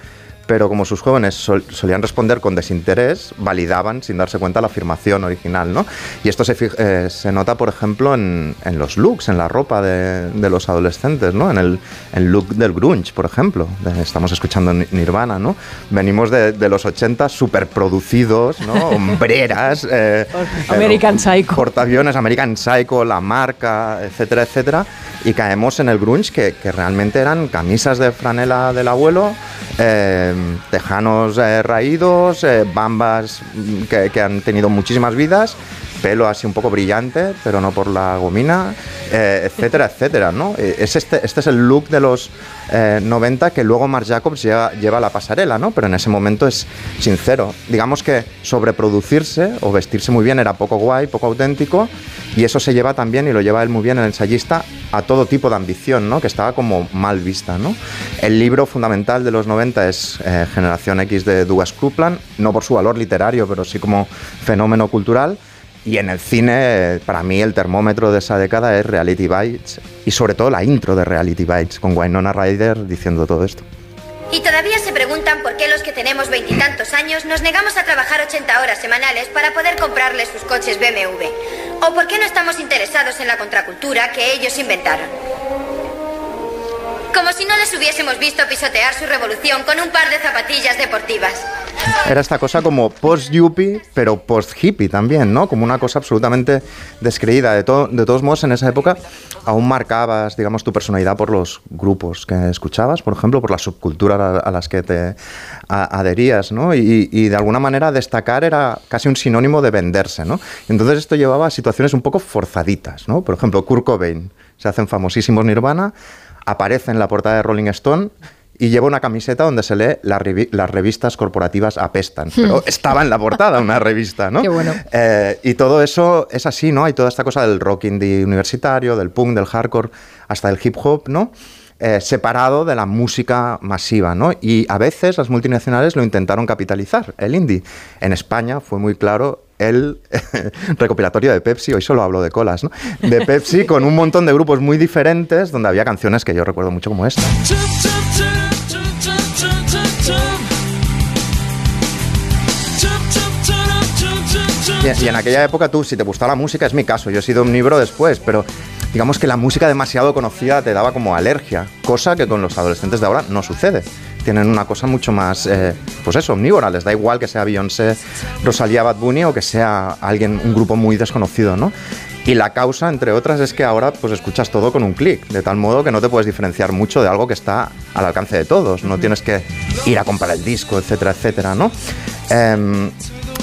Pero como sus jóvenes sol- solían responder con desinterés, validaban sin darse cuenta la afirmación original, ¿no? Y esto se, eh, se nota, por ejemplo, en, en los looks, en la ropa de, de los adolescentes, ¿no? En el, el look del grunge, por ejemplo. Estamos escuchando Ni- Nirvana, ¿no? Venimos de, de los 80 súper producidos, ¿no? [LAUGHS] Hombreras. eh, American Psycho. Portaaviones, American Psycho, la marca, etcétera, etcétera. Y caemos en el grunge que, que realmente eran camisas de franela del abuelo, eh, tejanos eh, raídos, eh, bambas mm, que, que han tenido muchísimas vidas, pelo así un poco brillante, pero no por la gomina, eh, etcétera, etcétera, ¿no? Eh, Es este, este es el look de los eh, 90 que luego Marc Jacobs lleva, a la pasarela, ¿no? Pero en ese momento es sincero. Digamos que sobreproducirse o vestirse muy bien era poco guay, poco auténtico, y eso se lleva también, y lo lleva él muy bien el ensayista, a todo tipo de ambición, ¿no? Que estaba como mal vista, ¿no? El libro fundamental de los 90 es eh, Generación X de Douglas Coupland, no por su valor literario, pero sí como fenómeno cultural. Y en el cine, para mí, el termómetro de esa década es Reality Bites, y sobre todo la intro de Reality Bites, con Winona Ryder diciendo todo esto. Y todavía se preguntan por qué los que tenemos veintitantos años nos negamos a trabajar 80 horas semanales para poder comprarles sus coches BMW. O por qué no estamos interesados en la contracultura que ellos inventaron. Como si no les hubiésemos visto pisotear su revolución con un par de zapatillas deportivas. Era esta cosa como post-yuppie, pero post-hippie también, ¿no? Como una cosa absolutamente descreída. De, to- de todos modos, en esa época aún marcabas, digamos, tu personalidad por los grupos que escuchabas, por ejemplo, por la subcultura a, a las que te adherías, ¿no? Y, y de alguna manera destacar era casi un sinónimo de venderse, ¿no? Entonces esto llevaba a situaciones un poco forzaditas, ¿no? Por ejemplo, Kurt Cobain, se hacen famosísimos Nirvana, aparece en la portada de Rolling Stone y lleva una camiseta donde se lee "La revi- las revistas corporativas apestan. [LAUGHS] Pero estaba en la portada una revista, ¿no? Qué bueno. Eh, y todo eso es así, ¿no? Hay toda esta cosa del rock indie universitario, del punk, del hardcore, hasta el hip hop, ¿no? Eh, separado de la música masiva, ¿no? Y a veces las multinacionales lo intentaron capitalizar, el indie. En España fue muy claro el [LAUGHS] recopilatorio de Pepsi, hoy solo hablo de colas, ¿no? De Pepsi [LAUGHS] con un montón de grupos muy diferentes donde había canciones que yo recuerdo mucho como esta. Y, y en aquella época tú, si te gustaba la música, es mi caso, yo he sido omnívoro después, pero digamos que la música demasiado conocida te daba como alergia, cosa que con los adolescentes de ahora no sucede. Tienen una cosa mucho más, eh, pues eso, omnívora. Les da igual que sea Beyoncé, Rosalía Bad Bunny o que sea alguien, un grupo muy desconocido, ¿no? Y la causa, entre otras, es que ahora pues escuchas todo con un clic, de tal modo que no te puedes diferenciar mucho de algo que está al alcance de todos. No tienes que ir a comprar el disco, etcétera, etcétera, ¿no? Em,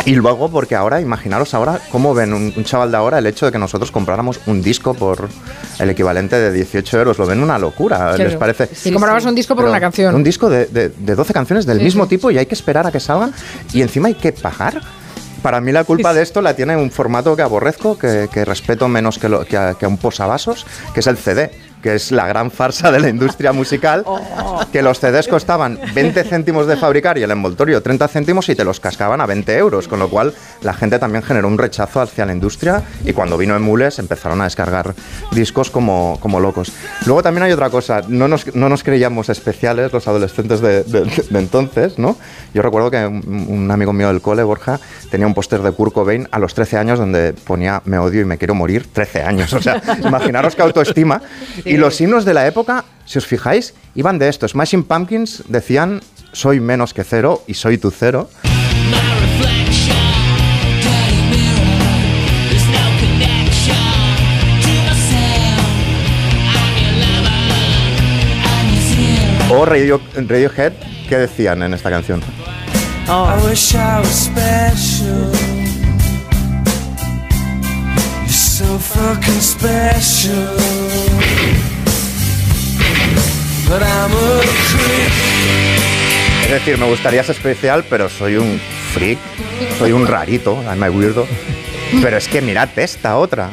y luego, porque ahora, imaginaros ahora cómo ven un, un chaval de ahora el hecho de que nosotros compráramos un disco por el equivalente de 18 euros. Lo ven una locura, Claro. les parece. Y comprabas un disco por Pero una canción. Un disco de, de- de 12 canciones del Sí, mismo sí. tipo y hay que esperar a que salga y encima hay que pagar. Para mí la culpa de esto la tiene un formato que aborrezco, que, que respeto menos que, lo- que a, que a un posavasos, que es el CD, que es la gran farsa de la industria musical, [LAUGHS] que los CDs costaban 20 céntimos de fabricar y el envoltorio 30 céntimos y te los cascaban a 20 euros, con lo cual la gente también generó un rechazo hacia la industria y cuando vino Emules empezaron a descargar discos como, como locos. Luego también hay otra cosa, no nos, no nos creíamos especiales los adolescentes de, de- de entonces, ¿no? Yo recuerdo que un, un amigo mío del cole, Borja, tenía un póster de Kurt Cobain a los 13 años donde ponía me odio y me quiero morir, 13 años, o sea, [LAUGHS] imaginaros qué autoestima. Y los himnos de la época, si os fijáis, iban de esto. Smashing Pumpkins decían soy menos que cero y soy tu cero. O Radio, Radiohead, ¿qué decían en esta canción? I wish I was special. You're so fucking special. Es decir, me gustaría ser especial, pero soy un freak, soy un rarito, I'm a weirdo. Pero es que mirad esta otra.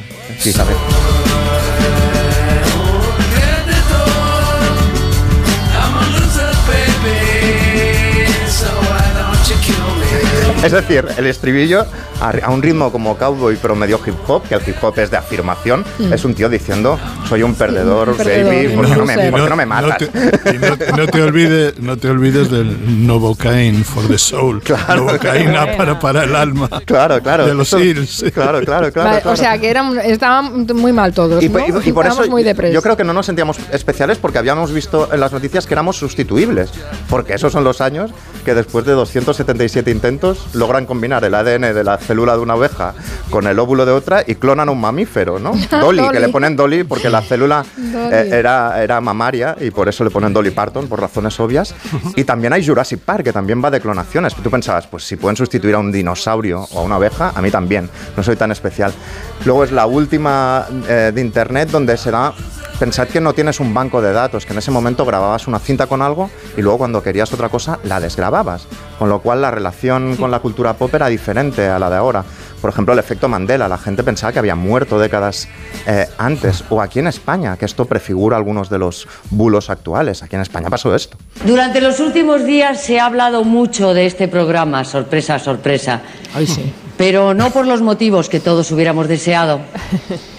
Es decir, el estribillo a, un ritmo como cowboy pero medio hip hop, que el hip hop es de afirmación, Mm. es un tío diciendo soy un perdedor, Un perdedor, baby, ¿por qué no, me, loser. por qué no me No matas? te- y no, no te olvides, no te olvides del Novocaine for the Soul. [LAUGHS] Novocaína para, para el alma. Claro, claro. De los Hills. Claro, claro, claro. Vale, claro. O sea, que eran, estaban muy mal todos. Y, ¿no? y- y por eso Estábamos muy yo creo que no nos sentíamos especiales porque habíamos visto en las noticias que éramos sustituibles. Porque esos son los años que después de 277 intentos logran combinar el ADN de la célula de una oveja con el óvulo de otra y clonan a un mamífero, ¿no? [LAUGHS] Dolly, que le ponen Dolly porque la célula eh, era, era mamaria y por eso le ponen Dolly Parton, por razones obvias. Y también hay Jurassic Park, que también va de clonaciones. Tú pensabas, pues si pueden sustituir a un dinosaurio o a una oveja, a mí también. No soy tan especial. Luego es la última eh, de Internet donde será... Pensad que no tienes un banco de datos, que en ese momento grababas una cinta con algo y luego cuando querías otra cosa la desgrababas. Con lo cual la relación con la cultura pop era diferente a la de ahora. Por ejemplo, el efecto Mandela. La gente pensaba que había muerto décadas eh, antes. O aquí en España, que esto prefigura algunos de los bulos actuales. Aquí en España pasó esto. Durante los últimos días se ha hablado mucho de este programa, sorpresa, sorpresa. Pero no por los motivos que todos hubiéramos deseado. [LAUGHS]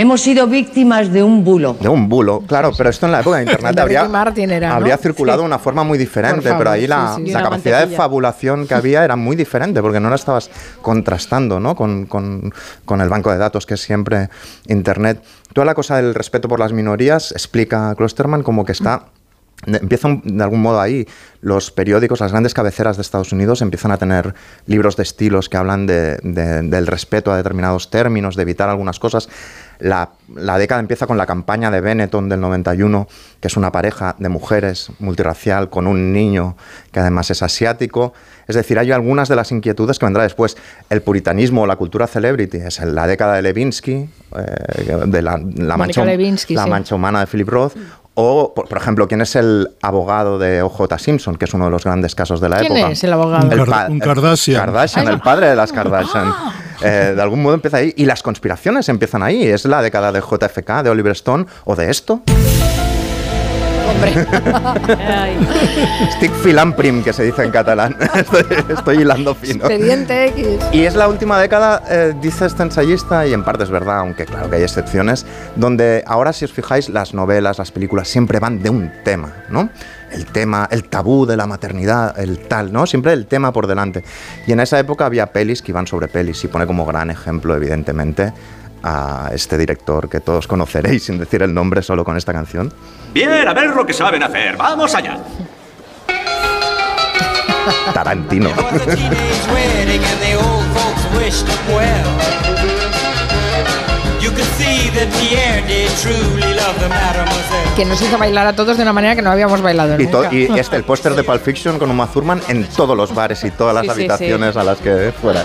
Hemos sido víctimas de un bulo. De un bulo, claro, pero esto en la época de Internet habría, era, ¿no? habría circulado Sí. de una forma muy diferente, favor, pero ahí la, sí, sí. la Una capacidad de fabulación que había era muy diferente, porque no la estabas contrastando ¿no? con, con- con el banco de datos, que es siempre Internet. Toda la cosa del respeto por las minorías explica Klosterman como que está... de- Empieza de algún modo ahí, los periódicos, las grandes cabeceras de Estados Unidos empiezan a tener libros de estilos que hablan de- de- del respeto a determinados términos, de evitar algunas cosas. La, la década empieza con la campaña de Benetton del 91, que es una pareja de mujeres multirracial con un niño que además es asiático. Es decir, hay algunas de las inquietudes que vendrá después. El puritanismo o la cultura celebrity es en la década de Levinsky, eh, de la, la mancha, Levinsky, la sí. mancha humana de Philip Roth. O, por, por ejemplo, ¿quién es el abogado de O.J. Simpson, que es uno de los grandes casos de la ¿Quién época? es el abogado? Pa- un Kardashian. Kardashian, Ay, el padre de las Kardashian. Eh, de algún modo empieza ahí. Y las conspiraciones empiezan ahí. Es la década de JFK, de Oliver Stone o de esto. Stick filamprim, que se dice en catalán. [LAUGHS] estoy, estoy hilando fino. Expediente X. Y es la última década, eh, dice este ensayista, y en parte es verdad, aunque claro que hay excepciones, donde ahora si os fijáis las novelas, las películas siempre van de un tema, ¿no? El tema, el tabú de la maternidad, el tal, ¿no? Siempre el tema por delante. Y en esa época había pelis que iban sobre pelis, y pone como gran ejemplo, evidentemente, a este director que todos conoceréis sin decir el nombre solo con esta canción. Bien, a ver lo que saben hacer. Vamos allá. Tarantino. Que nos hizo bailar a todos de una manera que no habíamos bailado Y, nunca. y este, el póster de Pulp Fiction con Uma Thurman en todos los bares y todas las Sí, sí, habitaciones a las que fuera.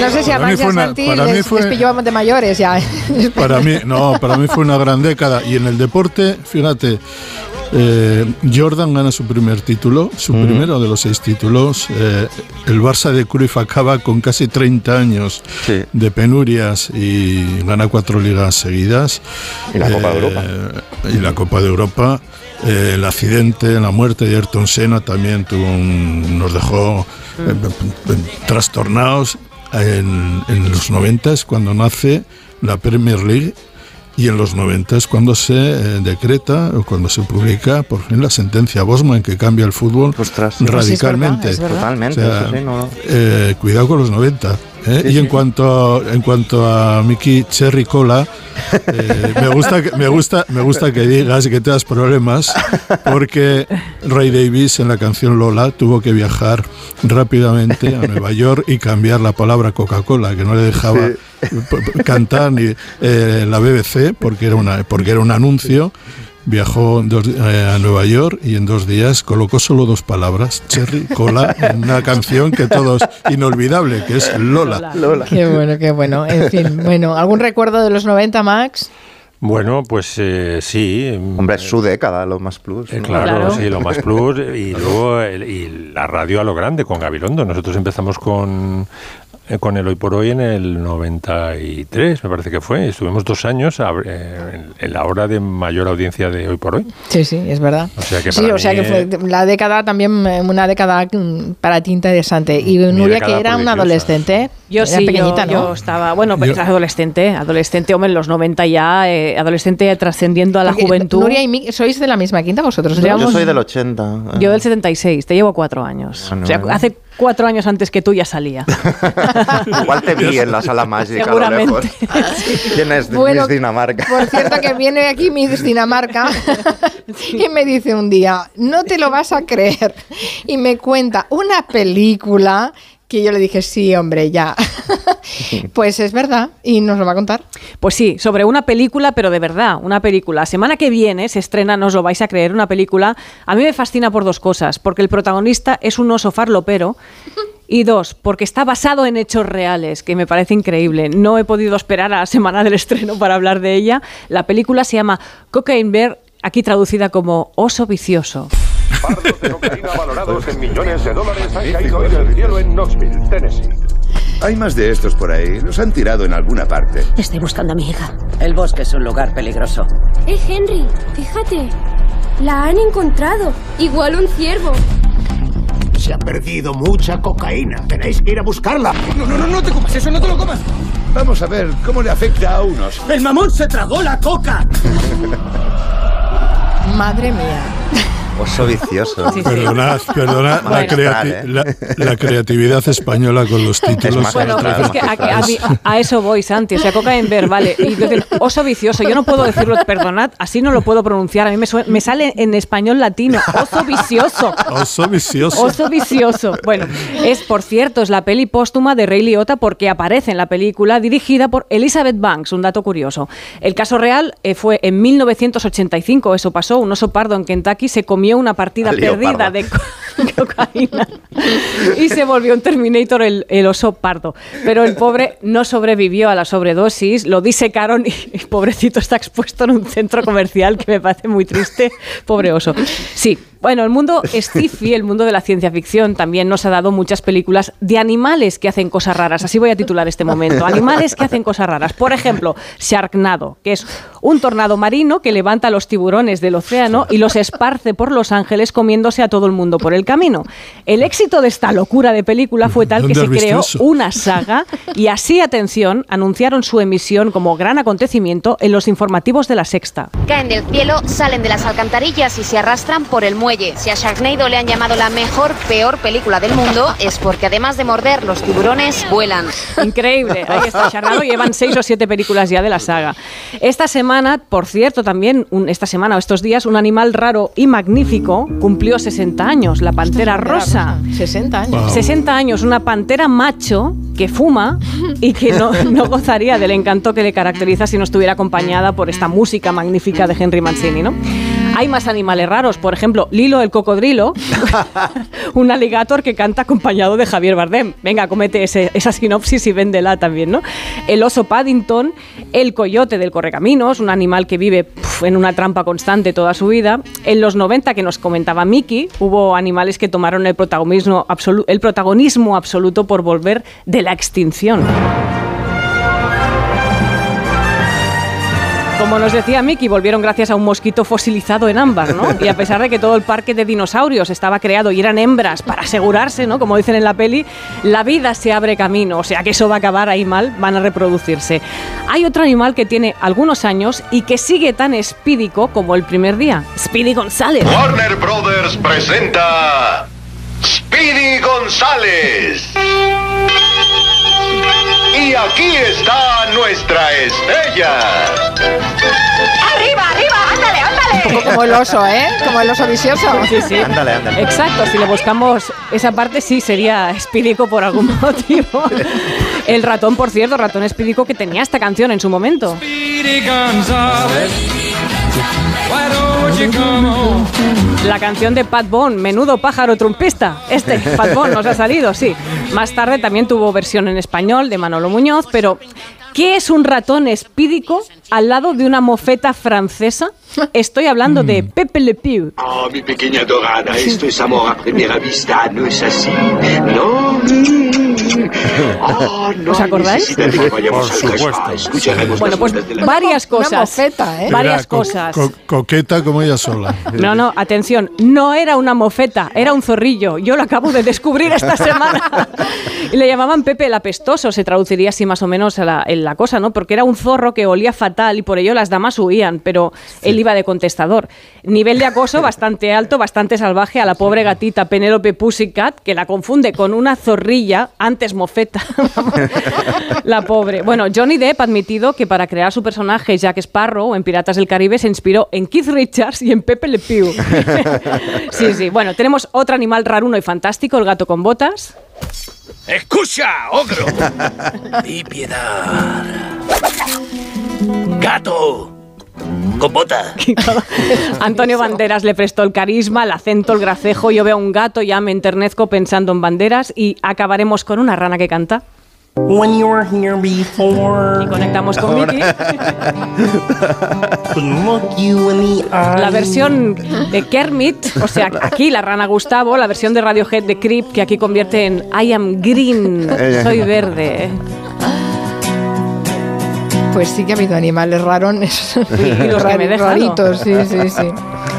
No sé si a una- Santi para mí les, fue- les pilló de mayores ya. Para mí, no, para mí fue una gran década. Y en el deporte, fíjate, eh, Jordan gana su primer título, su primero de los seis títulos. Eh, el Barça de Cruyff acaba con casi 30 años de penurias y gana cuatro ligas seguidas. Y la Copa de Europa. Y la Copa de Europa. Eh, el accidente, la muerte de Ayrton Senna también tuvo un- nos dejó eh, p- trastornados en, en los 90 cuando nace la Premier League y en los 90 es cuando se eh, decreta o cuando se publica por fin la sentencia Bosman que cambia el fútbol radicalmente. es verdad, es verdad. Totalmente, O sea, sí, no- eh, cuidado con los 90. ¿Eh? Sí, y en sí. cuanto en cuanto a Mickey Cherry Cola, eh, me gusta que, me gusta me gusta que digas que te das problemas porque Ray Davis en la canción Lola tuvo que viajar rápidamente a Nueva York y cambiar la palabra Coca-Cola que no le dejaba cantar ni eh, la BBC porque era una porque era un anuncio Viajó dos- eh, a Nueva York y en dos días colocó solo dos palabras, cherry, cola, en una canción que todos inolvidable, que es Lola. Qué bueno, qué bueno. En fin, [LAUGHS] bueno, ¿algún recuerdo de los 90, Max? Bueno, pues eh, sí. Hombre, es su década, lo más plus. ¿no? Claro, sí, lo más plus. Y luego el- y la radio a lo grande con Gabilondo. Nosotros empezamos con, eh, con el Hoy por Hoy en el 93, me parece que fue. Estuvimos dos años a- eh, en, la hora de mayor audiencia de Hoy por Hoy. Sí, sí, es verdad. O sea que Sí, o sea mí, que fue eh, la década también, eh, una década mm, para ti interesante. Y Nuria, que era una adolescente, Yo era sí, pequeñita, yo, ¿no? yo estaba, bueno, pues Yo- adolescente, adolescente, hombre, en los 90 ya, eh, adolescente trascendiendo a la juventud. Nuria y Mick, ¿sois de la misma quinta vosotros? Yo soy del 80. eh. Yo del 76, te llevo cuatro años. Bueno, o sea, bueno. hace cuatro años antes que tú ya salía. [LAUGHS] Igual te vi en la sala mágica a lo Seguramente. lejos. [LAUGHS] ¿Quién es Bueno, Miss Dinamarca? Por cierto, que viene aquí Miss Dinamarca [LAUGHS] y me dice un día, no te lo vas a creer. Y me cuenta una película que yo le dije, sí, hombre, ya. [LAUGHS] Pues es verdad, y nos lo va a contar. Pues sí, sobre una película, pero de verdad, una película. Semana que viene se estrena, no os lo vais a creer, una película. A mí me fascina por dos cosas, porque el protagonista es un oso farlopero. [LAUGHS] Y dos, porque está basado en hechos reales, que me parece increíble. No he podido esperar a la semana del estreno para hablar de ella. La película se llama Cocaine Bear, aquí traducida como Oso Vicioso. Valorados en millones de dólares han caído hoy del cielo en Knoxville, Tennessee. Hay más de estos por ahí. Los han tirado en alguna parte. Estoy buscando a mi hija. El bosque es un lugar peligroso. Eh, Henry, fíjate. La han encontrado. Igual un ciervo. Se ha perdido mucha cocaína. Tenéis que ir a buscarla. No, no, no, no te comas eso, no te lo comas. Vamos a ver cómo le afecta a unos. El mamón se tragó la coca. Madre mía. Oso vicioso. Perdonad, perdonad la, creati- ¿eh? la- la creatividad española con los títulos. Bueno, es que a, a mí- a eso voy, Santi. O sea, Cocaine Bear, vale. Y yo digo, oso vicioso. Yo no puedo decirlo, perdonad, así no lo puedo pronunciar. A mí me, me sale en español latino. Oso vicioso. Oso vicioso. Oso vicioso. Bueno, es, por cierto, es la peli póstuma de Ray Liotta porque aparece en la película dirigida por Elizabeth Banks, un dato curioso. El caso real eh, fue en 1985, eso pasó, un oso pardo en Kentucky se comió una partida perdida de co- [LAUGHS] cocaína y se volvió un Terminator el, el oso pardo. Pero el pobre no sobrevivió a la sobredosis, lo disecaron y, y pobrecito está expuesto en un centro comercial que me parece muy triste, pobre oso. Sí, bueno, el mundo sci-fi, el mundo de la ciencia ficción, también nos ha dado muchas películas de animales que hacen cosas raras. Así voy a titular este momento. Animales que hacen cosas raras. Por ejemplo, Sharknado, que es un tornado marino que levanta a los tiburones del océano y los esparce por Los Ángeles comiéndose a todo el mundo por el camino. El éxito de esta locura de película fue tal que ¿Dónde se creó eso? una saga y así, atención, anunciaron su emisión como gran acontecimiento en los informativos de la Sexta. Caen del cielo, salen de las alcantarillas y se arrastran por el muelle muelle. Si a Sharknado le han llamado la mejor, peor película del mundo, es porque además de morder, los tiburones vuelan. Increíble. Ahí está Sharknado. Llevan seis o siete películas ya de la saga. Esta semana, por cierto, también, un- esta semana o estos días, un animal raro y magnífico cumplió 60 años, la pantera rosa. 60 años. Wow. 60 años, una pantera macho que fuma y que no, [LAUGHS] no gozaría del encanto que le caracteriza si no estuviera acompañada por esta música magnífica de Henry Mancini, ¿no? Hay más animales raros, por ejemplo, Lilo el cocodrilo, [LAUGHS] un alligator que canta acompañado de Javier Bardem. Venga, comete ese- esa sinopsis y véndela también, ¿no? El oso Paddington, el coyote del correcaminos, un animal que vive puf, en una trampa constante toda su vida. En los 90, que nos comentaba Miki, hubo animales que tomaron el protagonismo, absolu- el protagonismo absoluto por volver de la extinción. Como nos decía Miki, volvieron gracias a un mosquito fosilizado en ámbar, ¿no? Y a pesar de que todo el parque de dinosaurios estaba creado y eran hembras para asegurarse, ¿no? Como dicen en la peli, la vida se abre camino, o sea que eso va a acabar ahí mal, van a reproducirse. Hay otro animal que tiene algunos años y que sigue tan espídico como el primer día, Speedy González. Warner Brothers presenta Speedy González. Y aquí está nuestra estrella. ¡Arriba, arriba! ¡Ándale, ándale! Un poco como el oso, ¿eh? Como el oso vicioso. Sí, sí. Ándale, ándale. Exacto, si le buscamos esa parte sí sería espídico por algún [LAUGHS] motivo. El ratón, por cierto, ratón espídico que tenía esta canción en su momento. La canción de Pat Bone, Menudo pájaro trumpista. Este, Pat Bone, nos ha salido, sí. Más tarde también tuvo versión en español de Manolo Muñoz, pero ¿qué es un ratón espídico al lado de una mofeta francesa? Estoy hablando de Pepe Le Pew. Oh, mi pequeña dorada, esto es amor a primera vista, ¿no es así? No. Oh, no ¿Os acordáis? Por supuesto. Bueno, pues varias Una cosas. mofeta, ¿eh? Varias co- cosas. co- coqueta como ella sola. No, no, atención, no era una mofeta, era un zorrillo. Yo lo acabo de descubrir esta [LAUGHS] semana. Y le llamaban Pepe el apestoso, se traduciría así más o menos a la, en la cosa, ¿no? Porque era un zorro que olía fatal y por ello las damas huían, pero él iba de contestador. Nivel de acoso bastante alto, bastante salvaje a la pobre gatita Penélope Pussycat, que la confunde con una zorrilla, antes mofeta. [LAUGHS] la pobre. Bueno, Johnny Depp ha admitido que para crear su personaje Jack Sparrow en Piratas del Caribe se inspiró en Keith Richards y en Pepe Le Pew. [LAUGHS] sí, sí. Bueno, tenemos otro animal raruno y fantástico, el gato con botas. ¡Escucha, ogro! [LAUGHS] Di piedad. ¡Gato! [LAUGHS] Con bota. Antonio Banderas le prestó el carisma, el acento, el gracejo. Yo veo a un gato, ya me enternezco pensando en banderas y acabaremos con una rana que canta. When you were here before, Y conectamos con Miki. [LAUGHS] couldn't look you in the eye. La versión de Kermit, o sea, aquí la rana Gustavo, la versión de Radiohead de Creep, que aquí convierte en I am green, soy verde. Pues sí que ha habido animales rarones. [LAUGHS] Y los que me. Raritos, sí, sí, sí.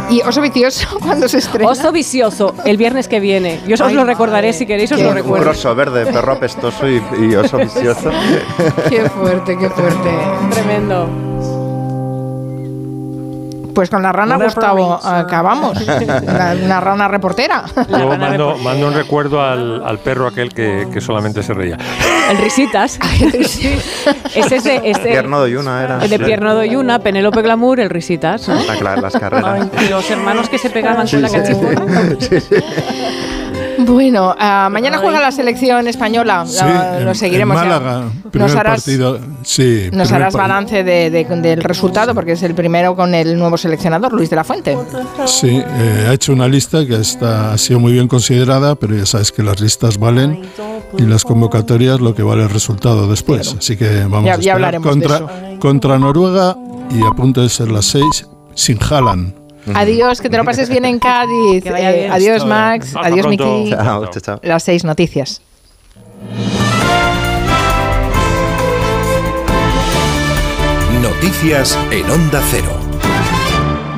Y Oso Vicioso, [LAUGHS] cuando se estrena. Oso vicioso, el viernes que viene. Yo os Ay, lo recordaré si queréis, os qué lo Un recuerdo. crossover de perro apestoso y, y oso [LAUGHS] vicioso. Qué fuerte, qué fuerte. Tremendo. Pues con la rana, Gustavo, acabamos. [LAUGHS] Una, una rana reportera. Luego rana mando, reportera. mando un recuerdo al, al perro aquel que, que solamente se reía. El Risitas. [LAUGHS] es ese, ese Pierno de una era. de Pierno Doyuna, Penélope Glamour, el Risitas. ¿no? Claro, las carreras. Y los hermanos que se pegaban con la Sí, sí. cachiporra. Sí, sí. [LAUGHS] Bueno, ah, mañana juega la selección española. Sí, Lo- en- lo seguiremos. en ya. Málaga, primer Nos harás, partido. Sí, nos harás balance de- de- del resultado, porque es el primero con el nuevo seleccionador, Luis de la Fuente. Sí, eh, ha hecho una lista que está, ha sido muy bien considerada, pero ya sabes que las listas valen y las convocatorias lo que vale el resultado después. Así que vamos Ya- a ya esperar. hablaremos de contra, eso. contra Noruega y a punto de ser las seis sin Haaland. Adiós, que te lo pases bien en Cádiz. [LAUGHS] Que vaya Eh, bien. adiós, Max. Adiós. Miki. Chao, chao, chao. Las seis noticias. Noticias en Onda Cero.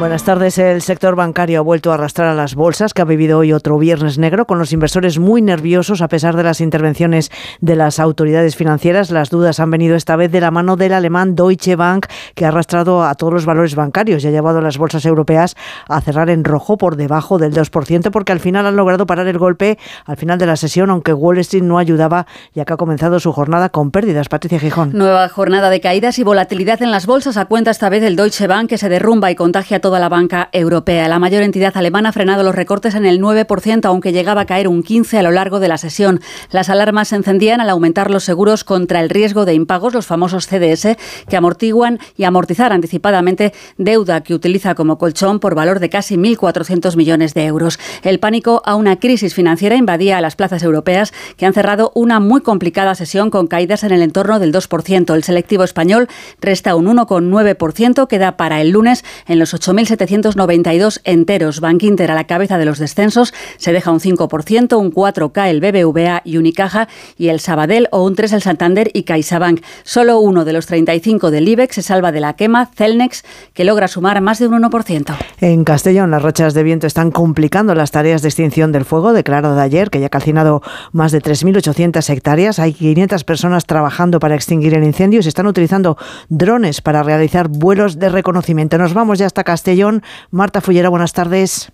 Buenas tardes. El sector bancario ha vuelto a arrastrar a las bolsas, que ha vivido hoy otro viernes negro, con los inversores muy nerviosos a pesar de las intervenciones de las autoridades financieras. Las dudas han venido esta vez de la mano del alemán Deutsche Bank, que ha arrastrado a todos los valores bancarios y ha llevado a las bolsas europeas a cerrar en rojo por debajo del 2%, porque al final han logrado parar el golpe al final de la sesión, aunque Wall Street no ayudaba, ya que ha comenzado su jornada con pérdidas. Patricia Gijón. Nueva jornada de caídas y volatilidad en las bolsas a cuenta esta vez del Deutsche Bank, que se derrumba y contagia a toda la banca europea. La mayor entidad alemana ha frenado los recortes en el 9%, aunque llegaba a caer un 15% a lo largo de la sesión. Las alarmas se encendían al aumentar los seguros contra el riesgo de impagos, los famosos CDS, que amortiguan y amortizar anticipadamente deuda que utiliza como colchón por valor de casi 1.400 millones de euros. El pánico a una crisis financiera invadía a las plazas europeas, que han cerrado una muy complicada sesión con caídas en el entorno del 2%. El selectivo español resta un 1,9%, queda para el lunes en los 8.792 enteros. Bank Inter a la cabeza de los descensos se deja un 5%, un 4K el BBVA y Unicaja y el Sabadell o un 3 el Santander y CaixaBank. Solo uno de los 35 del IBEX se salva de la quema, Celnex, que logra sumar más de un 1%. En Castellón, las rachas de viento están complicando las tareas de extinción del fuego, declarado de ayer, que ya ha calcinado más de 3.800 hectáreas. Hay 500 personas trabajando para extinguir el incendio y se están utilizando drones para realizar vuelos de reconocimiento. Nos vamos ya hasta Castellón. Marta Fullera, buenas tardes.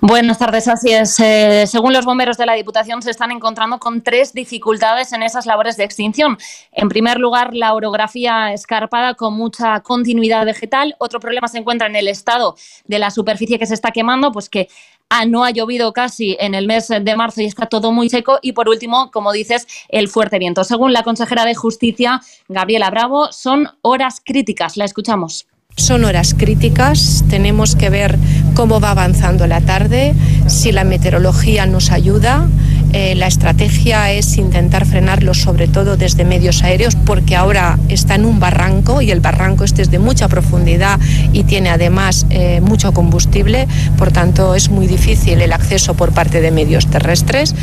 Buenas tardes, así es. Eh, según los bomberos de la Diputación, se están encontrando con tres dificultades en esas labores de extinción. En primer lugar, la orografía escarpada con mucha continuidad vegetal. Otro problema se encuentra en el estado de la superficie que se está quemando, pues que ah, no ha llovido casi en el mes de marzo y está todo muy seco. Y por último, como dices, el fuerte viento. Según la consejera de Justicia, Gabriela Bravo, son horas críticas. La escuchamos. Son horas críticas, tenemos que ver cómo va avanzando la tarde, si la meteorología nos ayuda. Eh, la estrategia es intentar frenarlo sobre todo desde medios aéreos porque ahora está en un barranco y el barranco este es de mucha profundidad y tiene además eh, mucho combustible, por tanto es muy difícil el acceso por parte de medios terrestres.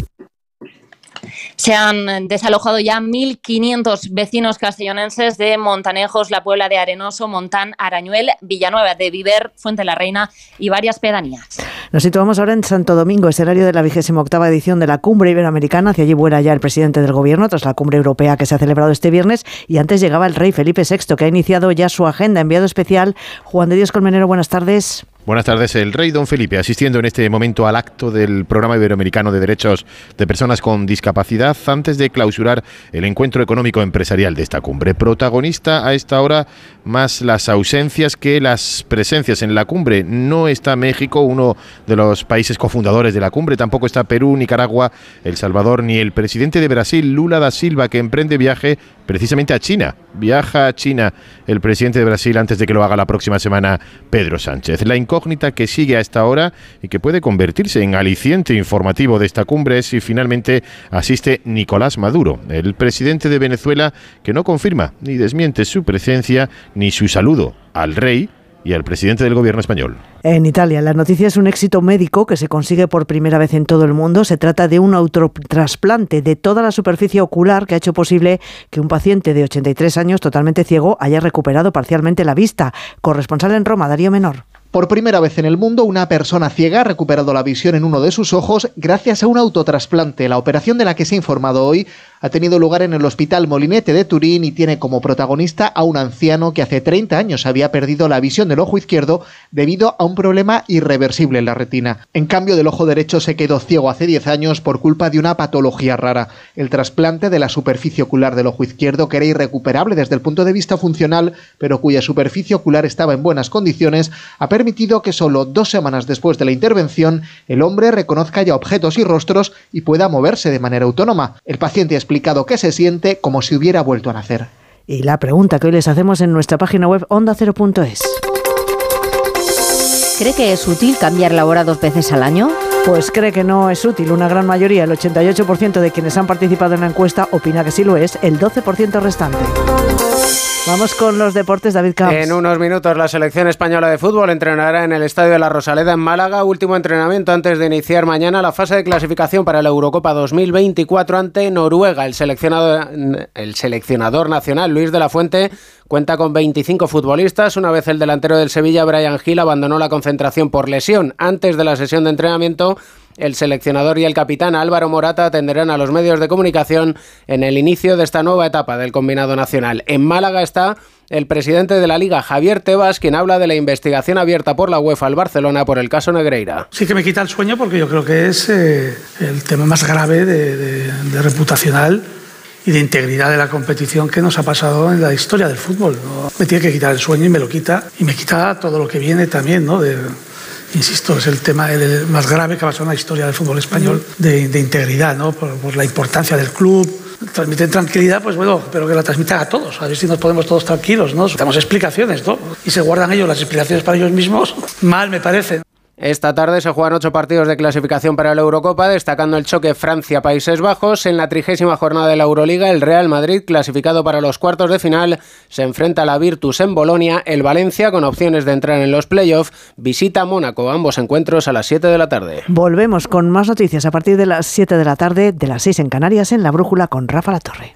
Se han desalojado ya 1.500 vecinos castellonenses de Montanejos, La Puebla de Arenoso, Montán, Arañuel, Villanueva de Viver, Fuente la Reina y varias pedanías. Nos situamos ahora en Santo Domingo, escenario de la vigésima octava edición de la Cumbre Iberoamericana. Hacia allí vuela ya el presidente del Gobierno tras la Cumbre Europea que se ha celebrado este viernes. Y antes llegaba el rey Felipe VI, que ha iniciado ya su agenda. Enviado especial, Juan de Dios Colmenero, buenas tardes. Buenas tardes. El rey Don Felipe asistiendo en este momento al acto del Programa Iberoamericano de Derechos de Personas con Discapacidad antes de clausurar el encuentro económico empresarial de esta cumbre. Protagonista a esta hora más las ausencias que las presencias en la cumbre. No está México, uno de los países cofundadores de la cumbre, tampoco está Perú, Nicaragua, El Salvador ni el presidente de Brasil, Lula da Silva, que emprende viaje precisamente a China. Viaja a China el presidente de Brasil antes de que lo haga la próxima semana Pedro Sánchez. La incógnita que sigue a esta hora y que puede convertirse en aliciente informativo de esta cumbre es si finalmente asiste Nicolás Maduro, el presidente de Venezuela que no confirma ni desmiente su presencia ni su saludo al rey y al presidente del gobierno español. En Italia, la noticia es un éxito médico que se consigue por primera vez en todo el mundo. Se trata de un autotrasplante de toda la superficie ocular que ha hecho posible que un paciente de 83 años totalmente ciego haya recuperado parcialmente la vista. Corresponsal en Roma, Darío Menor. Por primera vez en el mundo, una persona ciega ha recuperado la visión en uno de sus ojos gracias a un autotrasplante. La operación de la que se ha informado hoy ha tenido lugar en el Hospital Molinete de Turín y tiene como protagonista a un anciano que hace 30 años había perdido la visión del ojo izquierdo debido a un problema irreversible en la retina. En cambio, del ojo derecho se quedó ciego hace 10 años por culpa de una patología rara, el trasplante de la superficie ocular del ojo izquierdo que era irrecuperable desde el punto de vista funcional, pero cuya superficie ocular estaba en buenas condiciones, ha permitido que solo dos semanas después de la intervención el hombre reconozca ya objetos y rostros y pueda moverse de manera autónoma. El paciente ha explicado que se siente como si hubiera vuelto a nacer. Y la pregunta que hoy les hacemos en nuestra página web ondacero.es. ¿Cree que es útil cambiar la hora dos veces al año? Pues cree que no es útil. Una gran mayoría, el 88% de quienes han participado en la encuesta, opina que sí lo es, el 12% restante. Vamos con los deportes, David Camps. En unos minutos la selección española de fútbol entrenará en el Estadio de la Rosaleda en Málaga, último entrenamiento antes de iniciar mañana la fase de clasificación para la Eurocopa 2024 ante Noruega. El seleccionador, el seleccionador nacional Luis de la Fuente cuenta con 25 futbolistas. Una vez el delantero del Sevilla, Brian Gil, abandonó la concentración por lesión antes de la sesión de entrenamiento el seleccionador y el capitán Álvaro Morata atenderán a los medios de comunicación en el inicio de esta nueva etapa del combinado nacional. En Málaga está el presidente de la Liga, Javier Tebas, quien habla de la investigación abierta por la UEFA al Barcelona por el caso Negreira. Sí que me quita el sueño porque yo creo que es eh, el tema más grave de, de, reputacional y de integridad de la competición que nos ha pasado en la historia del fútbol. Me tiene que quitar el sueño y me lo quita. Y me quita todo lo que viene también, ¿no? De, insisto, es el tema el más grave que ha pasado en la historia del fútbol español de, de integridad, ¿no? Por, por, la importancia del club. Transmiten tranquilidad, pues bueno, pero que la transmitan a todos, a ver si nos podemos todos tranquilos, ¿no? Damos explicaciones, ¿no? Y se guardan ellos las explicaciones para ellos mismos, mal me parece. Esta tarde se juegan ocho partidos de clasificación para la Eurocopa, destacando el choque Francia-Países Bajos. En la trigésima jornada de la Euroliga, el Real Madrid, clasificado para los cuartos de final, se enfrenta a la Virtus en Bolonia. El Valencia, con opciones de entrar en los playoffs, visita Mónaco. Ambos encuentros a las 7 de la tarde. Volvemos con más noticias a partir de las 7 de la tarde, de las 6 en Canarias, en La Brújula con Rafa La Torre.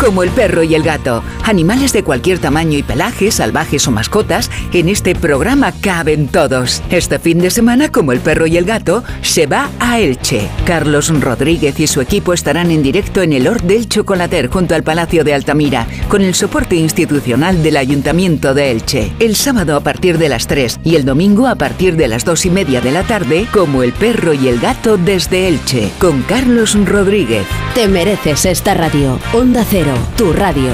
Como el perro y el gato, animales de cualquier tamaño y pelaje, salvajes o mascotas, en este programa caben todos. Este fin de semana, como el perro y el gato, se va a Elche. Carlos Rodríguez y su equipo estarán en directo en el Hort del Chocolater junto al Palacio de Altamira, con el soporte institucional del Ayuntamiento de Elche. El sábado a partir de las 3 y el domingo a partir de las 2 y media de la tarde, como el perro y el gato desde Elche, con Carlos Rodríguez. Te mereces esta radio. Onda Cero tu radio.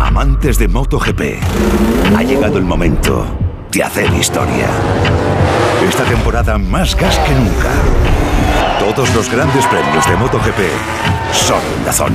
Amantes de MotoGP, ha llegado el momento de hacer historia. Esta temporada más gas que nunca. Todos los grandes premios de MotoGP son Dazón.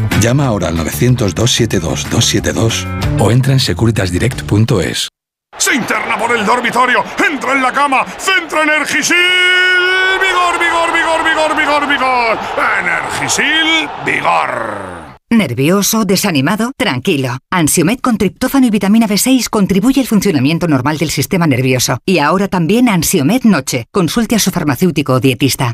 Llama ahora al 900-272-272 o entra en securitasdirect.es. Se interna por el dormitorio, entra en la cama, centra Energisil, vigor, vigor, vigor, vigor, vigor, vigor, Energisil, vigor. ¿Nervioso? ¿Desanimado? Tranquilo. Ansiomed con triptófano y vitamina B6 contribuye al funcionamiento normal del sistema nervioso. Y ahora también Ansiomed Noche. Consulte a su farmacéutico o dietista.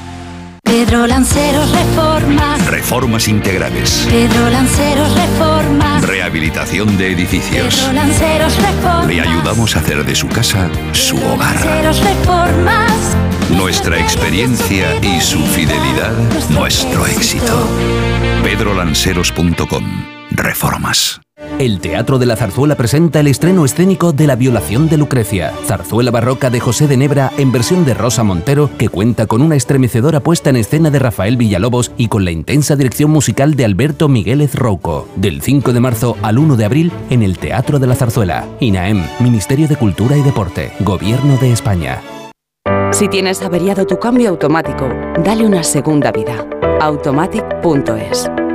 Pedro Lanceros Reformas. Reformas integrales. Pedro Lanceros Reformas. Rehabilitación de edificios. Pedro Lanceros Reformas. Le ayudamos a hacer de su casa su hogar. Lanceros Reformas. Nuestra experiencia y su fidelidad, nuestro éxito. pedrolanceros.com. Reformas. El Teatro de la Zarzuela presenta el estreno escénico de La violación de Lucrecia, zarzuela barroca de José de Nebra en versión de Rosa Montero, que cuenta con una estremecedora puesta en escena de Rafael Villalobos y con la intensa dirección musical de Alberto Migueles Rouco. Del 5 de marzo al 1 de abril en el Teatro de la Zarzuela. INAEM, Ministerio de Cultura y Deporte, Gobierno de España. Si tienes averiado tu cambio automático, dale una segunda vida. Automatic.es.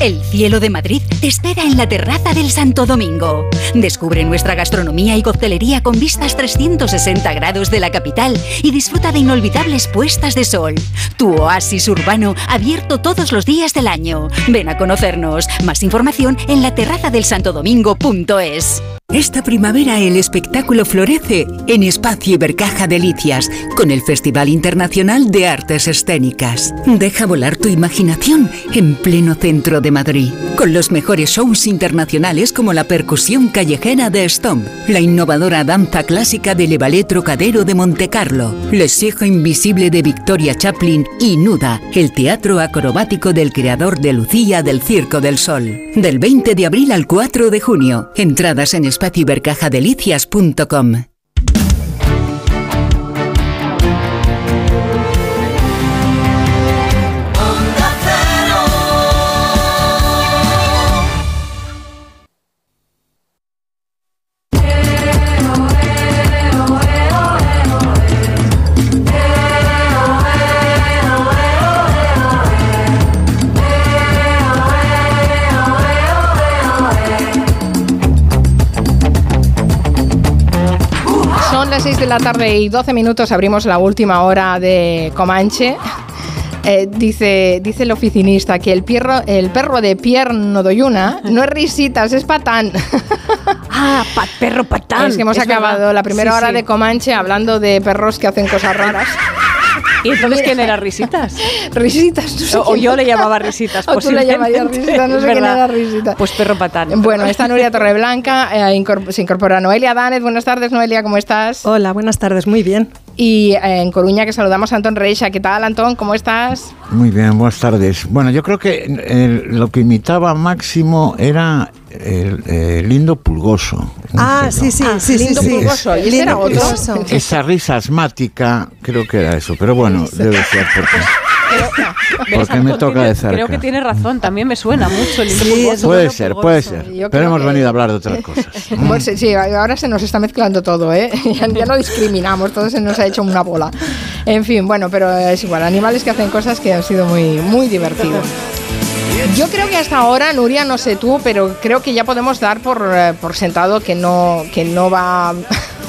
El cielo de Madrid te espera en la terraza del Santo Domingo. Descubre nuestra gastronomía y coctelería con vistas 360 grados de la capital y disfruta de inolvidables puestas de sol. Tu oasis urbano abierto todos los días del año. Ven a conocernos. Más información en la terrazadelsantodomingo.es. Esta primavera el espectáculo florece en Espacio Ibercaja Delicias con el Festival Internacional de Artes Escénicas. Deja volar tu imaginación en pleno centro de Madrid con los mejores shows internacionales como la percusión callejera de Stomp, la innovadora danza clásica del Ballet Trocadero de Montecarlo, Le Sijo Invisible de Victoria Chaplin y Nuda, el teatro acrobático del creador de Lucía del Circo del Sol. Del 20 de abril al 4 de junio. Entradas en espacioibercajadelicias.com. de la tarde y 12 minutos, abrimos la última hora de Comanche. Eh, dice, dice el oficinista que el, perro, el perro de Pierre Nodoyuna no es risitas, es patán. [LAUGHS] Ah, pat, perro patán. Es que hemos Es acabado verdad. la primera Sí, hora sí. de Comanche hablando de perros que hacen cosas raras. ¿Y entonces quién era Risitas? [LAUGHS] Risitas, no sé O, yo le llamaba Risitas. O tú le llamarías. Risitas, no sé [LAUGHS] quién era Risitas. Pues perro patán. Bueno, está Nuria Torreblanca, eh, se incorpora Noelia Danez. Buenas tardes, Noelia, ¿cómo estás? Hola, buenas tardes, muy bien. Y eh, en Coruña que saludamos a Antón Reixa. ¿Qué tal, Antón? ¿Cómo estás? Muy bien, buenas tardes. Bueno, yo creo que eh, lo que imitaba Máximo era el, eh, Lindo Pulgoso. Ah, sí, sí, Ah, sí, sí, Lindo sí. Pulgoso. ¿Y ese Lindo era otro? Pulgoso. Esa risa asmática, creo que era eso, pero bueno, debe ser porque, porque me toca de cerca. Creo que tiene razón, también me suena mucho el Lindo Puede ser, puede ser. Pero hemos que- venido a hablar de otras cosas. [LAUGHS] Pues sí, sí, ahora se nos está mezclando todo, ¿eh? [LAUGHS] Ya, ya no discriminamos, todo se nos ha hecho una bola. En fin, bueno, pero es igual, animales que hacen cosas que han sido muy, muy divertidos. Yo creo que hasta ahora, Nuria, no sé tú, pero creo que ya podemos dar por, eh, por sentado que no, que no va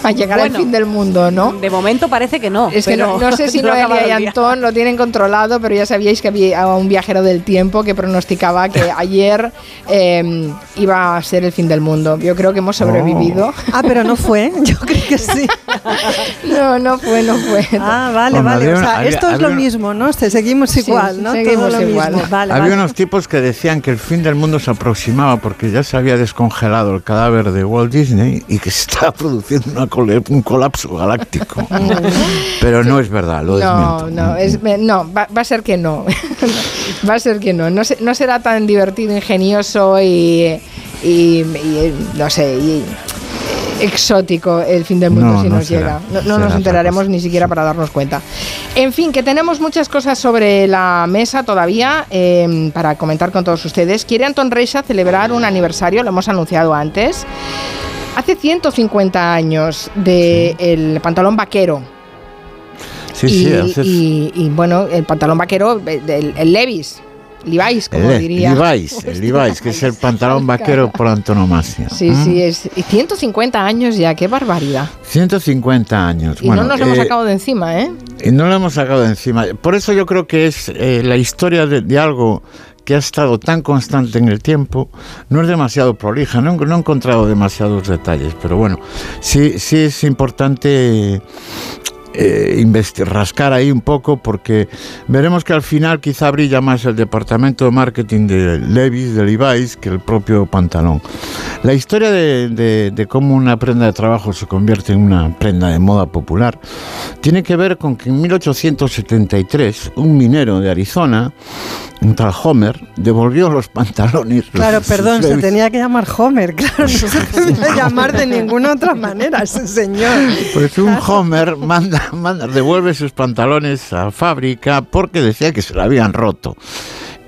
a llegar Bueno, al fin del mundo, ¿no? De momento parece que no. Es que no, no sé [LAUGHS] si no Noelia y. Antón lo tienen controlado, pero ya sabíais que había un viajero del tiempo que pronosticaba que [LAUGHS] ayer eh, iba a ser el fin del mundo. Yo creo que hemos sobrevivido. Ah, pero no fue, [LAUGHS] yo creo que sí. No, no fue, no fue. Ah, vale, Bueno, vale. O sea, había- esto es lo mismo, ¿no? Se- Seguimos Sí, igual, ¿no? seguimos Todo lo igual. mismo. Vale, Había vale. unos tipos que decían que el fin del mundo se aproximaba porque ya se había descongelado el cadáver de Walt Disney y que se estaba produciendo una cole- un colapso galáctico. [LAUGHS] Pero no es verdad, lo No, desmiento. no, es, no va, va a ser que no. [LAUGHS] va a ser que no. No, se- no será tan divertido, ingenioso y, y- y, no sé, y, exótico el fin del mundo No, si no nos será. llega. No, nos enteraremos ni siquiera para darnos cuenta. En fin, que tenemos muchas cosas sobre la mesa todavía eh, para comentar con todos ustedes. Quiere Anton Reixa celebrar un aniversario, lo hemos anunciado antes. Hace 150 años del pantalón vaquero. Sí, y, sí, hace- y- y, bueno, el pantalón vaquero, eh, el, el Levis, Levi's, como el diría. Levi's, el [LAUGHS] Levi's, que es el pantalón vaquero por antonomasia. Sí, ¿Mm? sí, es y 150 años ya, qué barbaridad. 150 años. Y bueno, no nos lo hemos eh, sacado de encima, ¿eh? Y no lo hemos sacado de encima. Por eso yo creo que es eh, la historia de, de algo que ha estado tan constante en el tiempo, no es demasiado prolija, no, no he encontrado demasiados detalles, pero bueno, sí, sí es importante eh, rascar ahí un poco porque veremos que al final quizá brilla más el departamento de marketing de Levi's, de Levi's, que el propio pantalón. La historia de, de- de cómo una prenda de trabajo se convierte en una prenda de moda popular tiene que ver con que en 1873 un minero de Arizona, tal Homer, devolvió los pantalones. Claro, los- [LAUGHS] perdón, se tenía que llamar Homer, claro, no se [LAUGHS] podía llamar de ninguna otra manera ese señor. Pues un Homer manda, manda, devuelve sus pantalones a fábrica porque decía que se lo habían roto.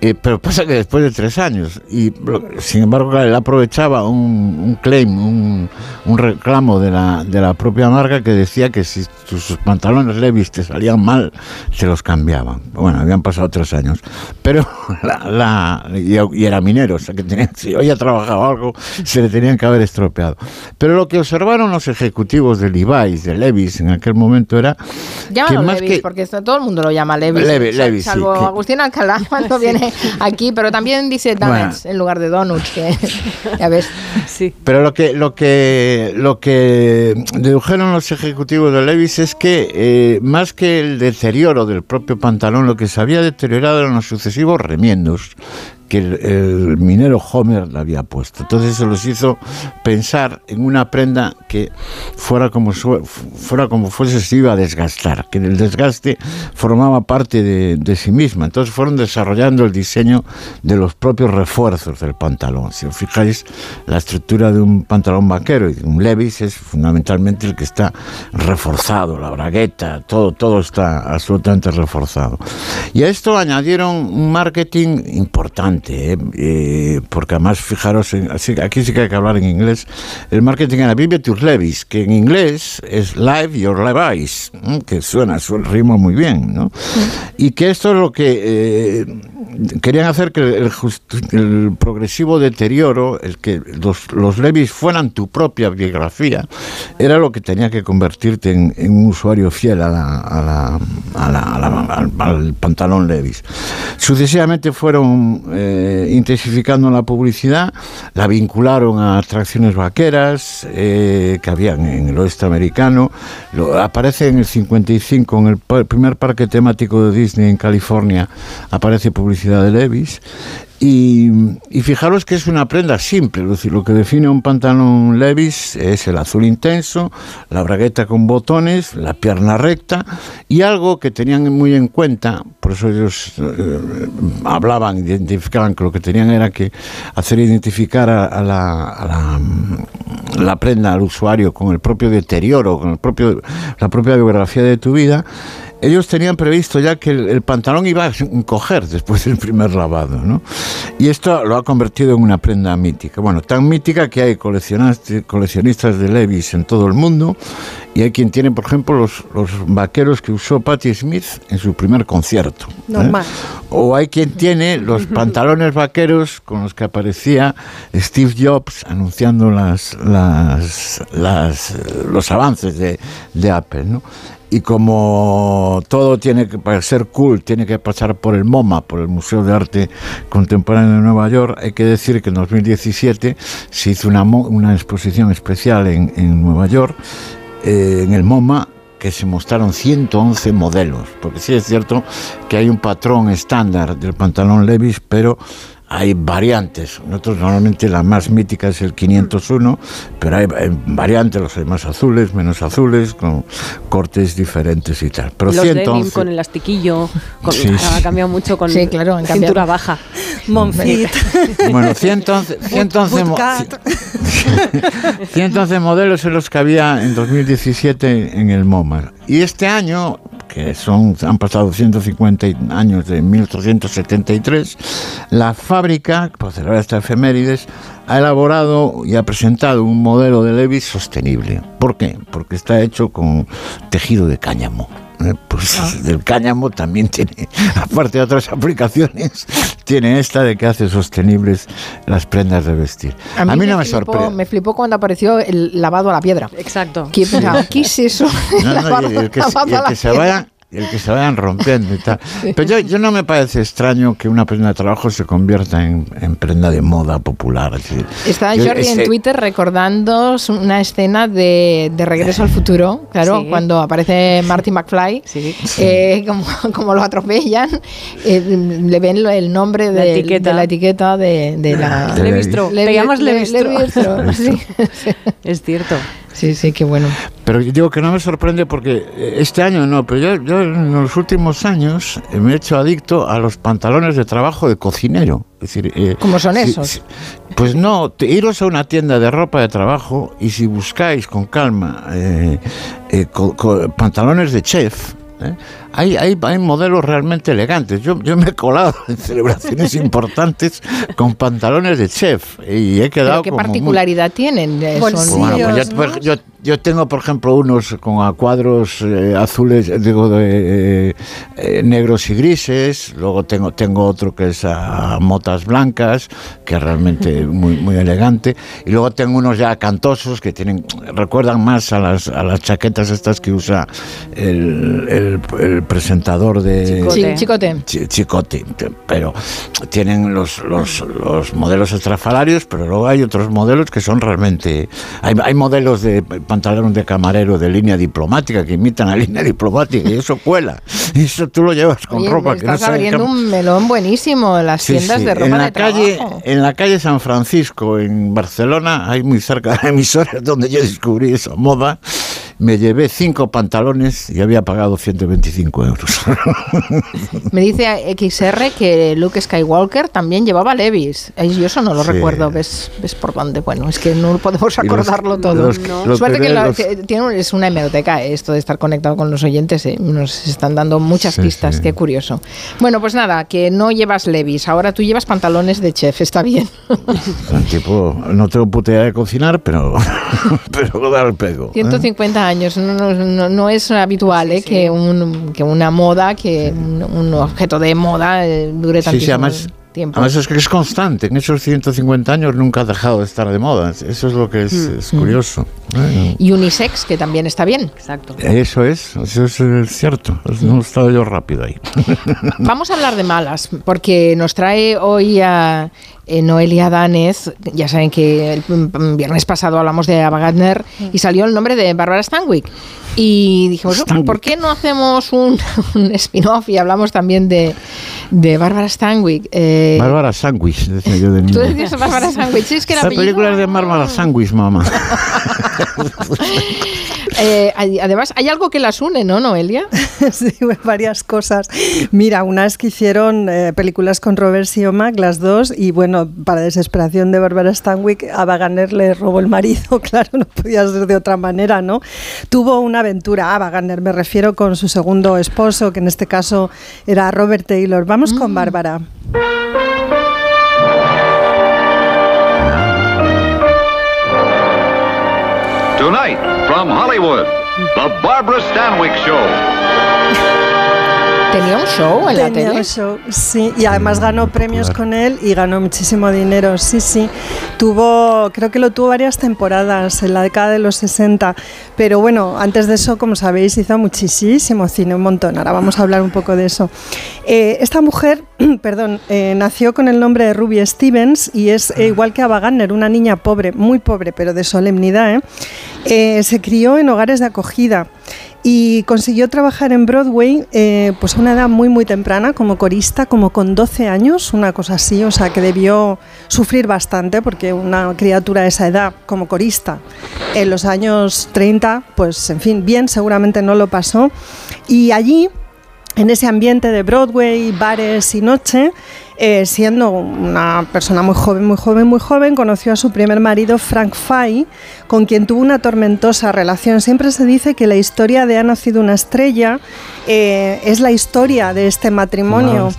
Eh, pero pasa que después de tres años, y sin embargo él aprovechaba un, un claim, un, un reclamo de la, de la propia marca que decía que si sus pantalones Levis te salían mal, se los cambiaban. Bueno, habían pasado tres años. Pero [LAUGHS] la, la- y, y era minero, o sea que tenía, si había trabajado algo, se le tenían que haber estropeado. Pero lo que observaron los ejecutivos de Levi's, de Levis en aquel momento era que Llámalo más Levis, que porque todo el mundo lo llama Levis. Levi- sal- Levis, sí, salvo que- Agustín Alcalá [LAUGHS] cuando [LAUGHS] viene [LAUGHS] aquí, pero también dice donuts en lugar de donuts, que [LAUGHS] ya ves. Sí. Pero lo que, lo que, lo que dedujeron los ejecutivos de Levis es que eh, más que el deterioro del propio pantalón, lo que se había deteriorado eran los sucesivos remiendos que el, minero Homer le había puesto. Entonces se los hizo pensar en una prenda que fuera como, fuera como fuese se iba a desgastar, que el desgaste formaba parte de, de sí misma. Entonces fueron desarrollando el diseño de los propios refuerzos del pantalón. Si os fijáis, la estructura de un pantalón vaquero y de un Levis es fundamentalmente el que está reforzado, la bragueta, todo, todo está absolutamente reforzado. Y a esto añadieron un marketing importante, ¿eh? Eh, porque además, fijaros, en- así- aquí sí que hay que hablar en inglés, el marketing era Vive tus Levis, que en inglés es Live Your Levi's, ¿m? que suena, suena, rima muy bien, ¿no? Y que esto es lo que eh, querían hacer que el, el progresivo deterioro, el que los, los Levis fueran tu propia biografía, era lo que tenía que convertirte en, en un usuario fiel a la- a la- a la- a la- al, al pantalón Levis. Sucesivamente fueron eh, intensificando la publicidad, la vincularon a atracciones vaqueras eh, que habían en el oeste americano, lo- aparece en el 55 en el primer parque temático de Disney en California, aparece publicidad de Levis. Y, y fijaros que es una prenda simple, lo que define un pantalón Levis es el azul intenso, la bragueta con botones, la pierna recta y algo que tenían muy en cuenta, por eso ellos eh, hablaban, identificaban que lo que tenían era que hacer identificar a, la, a la prenda al usuario con el propio deterioro, con el propio, la propia biografía de tu vida. Ellos tenían previsto ya que el, el pantalón iba a encoger después del primer lavado, ¿no? Y esto lo ha convertido en una prenda mítica. Bueno, tan mítica que hay coleccionistas, de Levis en todo el mundo y hay quien tiene, por ejemplo, los, los vaqueros que usó Patti Smith en su primer concierto. ¿eh? Normal. O hay quien tiene los pantalones vaqueros con los que aparecía Steve Jobs anunciando las, las, las, los avances de, de Apple, ¿no? Y como todo tiene que, para ser cool, tiene que pasar por el MoMA, por el Museo de Arte Contemporáneo de Nueva York, hay que decir que en 2017 se hizo una, una exposición especial en, en Nueva York, eh, en el MoMA, que se mostraron 111 modelos, porque sí es cierto que hay un patrón estándar del pantalón Levis, pero hay variantes. Nosotros normalmente la más mítica es el 501, pero hay, hay variantes, los hay más azules, menos azules, con cortes diferentes y tal. Pero Los denim 111 con elastiquillo, con- Sí, ha cambiado mucho con Sí, claro, han cintura cambiado. baja. Monfit. [LAUGHS] Bueno, 111, 111, mo- 111 [LAUGHS] modelos en los que había en 2017 en el MoMA. Y este año, que son han pasado 150 años de 1873, la fábrica, por celebrar esta efemérides, ha elaborado y ha presentado un modelo de Levis sostenible. ¿Por qué? Porque está hecho con tejido de cáñamo. Eh, Pues Ah. el cáñamo también [LAUGHS] tiene, aparte de otras aplicaciones, tiene esta de que hace sostenibles las prendas de vestir. A mí, no me sorprende. Me flipó cuando apareció el lavado a la piedra. Exacto. ¿Qué, pensaba, ¿qué es eso? No, [LAUGHS] no, Lavado- el que, lavado y el a la que se piedra. vayan y el que se vayan rompiendo y tal. [LAUGHS] Pero yo, yo no me parece extraño que una prenda de trabajo se convierta en, en prenda de moda popular. es decir, Está yo Jordi en Twitter recordando una escena de, de Regreso al Futuro, claro, Sí. cuando aparece Marty McFly, eh, como, como lo atropellan, eh, le ven el nombre La de, etiqueta. de la etiqueta de, de la... Levi- Te llamas Le- Levistro. Levistro, sí. Es cierto. Sí, sí, qué bueno. Pero digo que no me sorprende porque eh, este año no, pero yo, yo en los últimos años eh, me he hecho adicto a los pantalones de trabajo de cocinero. Es decir, eh, ¿Cómo son si- esos? si- pues no, te- iros a una tienda de ropa de trabajo y si buscáis con calma eh, eh, co- co- pantalones de chef, ¿eh? Hay, hay, hay modelos realmente elegantes. Yo, yo me he colado en celebraciones [LAUGHS] importantes con pantalones de chef y he quedado ¿Pero qué como muy- particularidad tienen? Eh, pues son- bueno, pues yo, por- yo- yo tengo, por ejemplo, unos con a cuadros eh, azules, digo, de, eh, eh, negros y grises. Luego tengo, tengo otro que es a motas blancas, que es realmente muy, muy elegante. Y luego tengo unos ya cantosos que tienen, recuerdan más a las, a las chaquetas estas que usa el, el- el presentador de... Sí, chicote. Chi- chicote, te- pero tienen los, los, los modelos estrafalarios, pero luego hay otros modelos que son realmente... Hay, hay modelos de pantalón de camarero de línea diplomática que imitan la línea diplomática y eso cuela. Y [LAUGHS] eso tú lo llevas con Oye, ropa que no estás abriendo un melón buenísimo en las Sí, tiendas sí. de ropa en de la calle trabajo. en la calle San Francisco en Barcelona hay muy cerca de la emisora donde yo descubrí esa moda me llevé cinco pantalones y había pagado 125 euros [LAUGHS] Me dice XR que Luke Skywalker también llevaba Levis. Yo eso no lo Sí. recuerdo. ¿Ves, ¿Ves por dónde? Bueno, es que no podemos Y los- acordarlo todo. los- No. los Suerte que, que la- los- que tiene es una hemeroteca esto de estar conectado con los oyentes. eh. Nos están dando muchas Sí, pistas. sí. Qué curioso. Bueno, pues nada, que no llevas Levis. Ahora tú llevas pantalones de chef. Está bien. El tipo, no tengo puta idea de cocinar, pero, [LAUGHS] pero da el pego. ¿eh? 150 años. No, no- no- es habitual eh, Que, un, que una moda, que un, un objeto de moda eh, dure Sí, tantísimo sí, además, tiempo. además es que es constante. En esos 150 años nunca ha dejado de estar de moda. Eso es lo que es, Mm. es curioso. ¿eh? Y unisex, que también está bien. Exacto. Eso es, eso es eh, cierto. No he estado yo rápido ahí. Vamos a hablar de malas, porque nos trae hoy a eh, Noelia Danez. Ya saben que el mm, viernes pasado hablamos de Ava Gardner y salió el nombre de Barbara Stanwyck. Y dijimos, "Oh, ¿por qué no hacemos un, [LAUGHS] un spin-off y hablamos también de, de Barbara Stanwyck? Eh, Bárbara Sandwich, decía yo de [LAUGHS] Tú niño. decías Barbara Stanwyck, sí, es que Esta apellido- película es de Bárbara Sandwich, mamá. [LAUGHS] Eh, además, hay algo que las une, ¿no, Noelia? sí, varias cosas. Mira, una es que hicieron eh, películas con Robert Siomac, las dos, y bueno, para desesperación de Barbara Stanwyck, a Wagner le robó el marido, [LAUGHS] claro, no podía ser de otra manera, ¿no? Tuvo una aventura, a Wagner me refiero, con su segundo esposo, que en este caso era Robert Taylor. Vamos con Bárbara. Tonight, from Hollywood, The Barbara Stanwyck Show. Tenía un show en la Tenía tele. un show, sí, y además ganó premios con él y ganó muchísimo dinero, sí, sí. Tuvo, creo que lo tuvo varias temporadas en la década de los 60, pero bueno, antes de eso, como sabéis, hizo muchísimo cine, un montón. Ahora vamos a hablar un poco de eso. Eh, esta mujer, [CLEARS THROAT] perdón, eh, nació con el nombre de Ruby Stevens y es eh, igual que Ava Gardner, una niña pobre, muy pobre, pero de solemnidad. ¿eh? Eh, se crió en hogares de acogida. Y consiguió trabajar en Broadway eh, pues a una edad muy muy temprana como corista, como con 12 años, una cosa así, o sea que debió sufrir bastante porque una criatura de esa edad como corista en los años 30, pues en fin, bien seguramente no lo pasó. Y allí en ese ambiente de Broadway, bares y noche, eh, siendo una persona muy joven, muy joven, muy joven, conoció a su primer marido, Frank Fay, con quien tuvo una tormentosa relación. Siempre se dice que la historia de Ha nacido una estrella eh, es la historia de este matrimonio.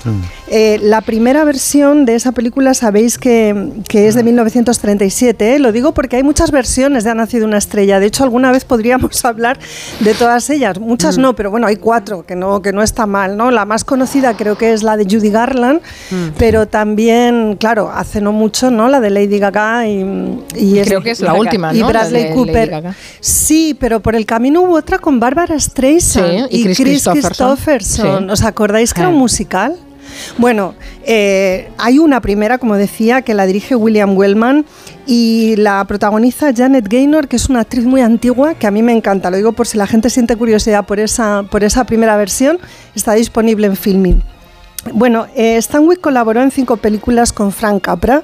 Eh, la primera versión de esa película sabéis que, que es de 1937. ¿eh? Lo digo porque hay muchas versiones de Ha nacido una estrella. De hecho, alguna vez podríamos [LAUGHS] hablar de todas ellas. Muchas no, pero bueno, hay cuatro, que no, que no está mal. ¿no? La más conocida creo que es la de Judy Garland, pero también, claro, hace no mucho, ¿no? La de Lady Gaga y, y Creo que es la última, y ¿no? La Bradley Cooper. Sí, pero por el camino hubo otra con Barbara Streisand Sí, y Chris Christopherson. Christopherson. Sí. ¿Os acordáis que era un musical? Bueno, eh, hay una primera, como decía, que la dirige William Wellman y la protagoniza Janet Gaynor, que es una actriz muy antigua que a mí me encanta. Lo digo por si la gente siente curiosidad por esa, por esa primera versión. Está disponible en Filmin. Bueno, eh, Stanwyck colaboró en cinco películas con Frank Capra.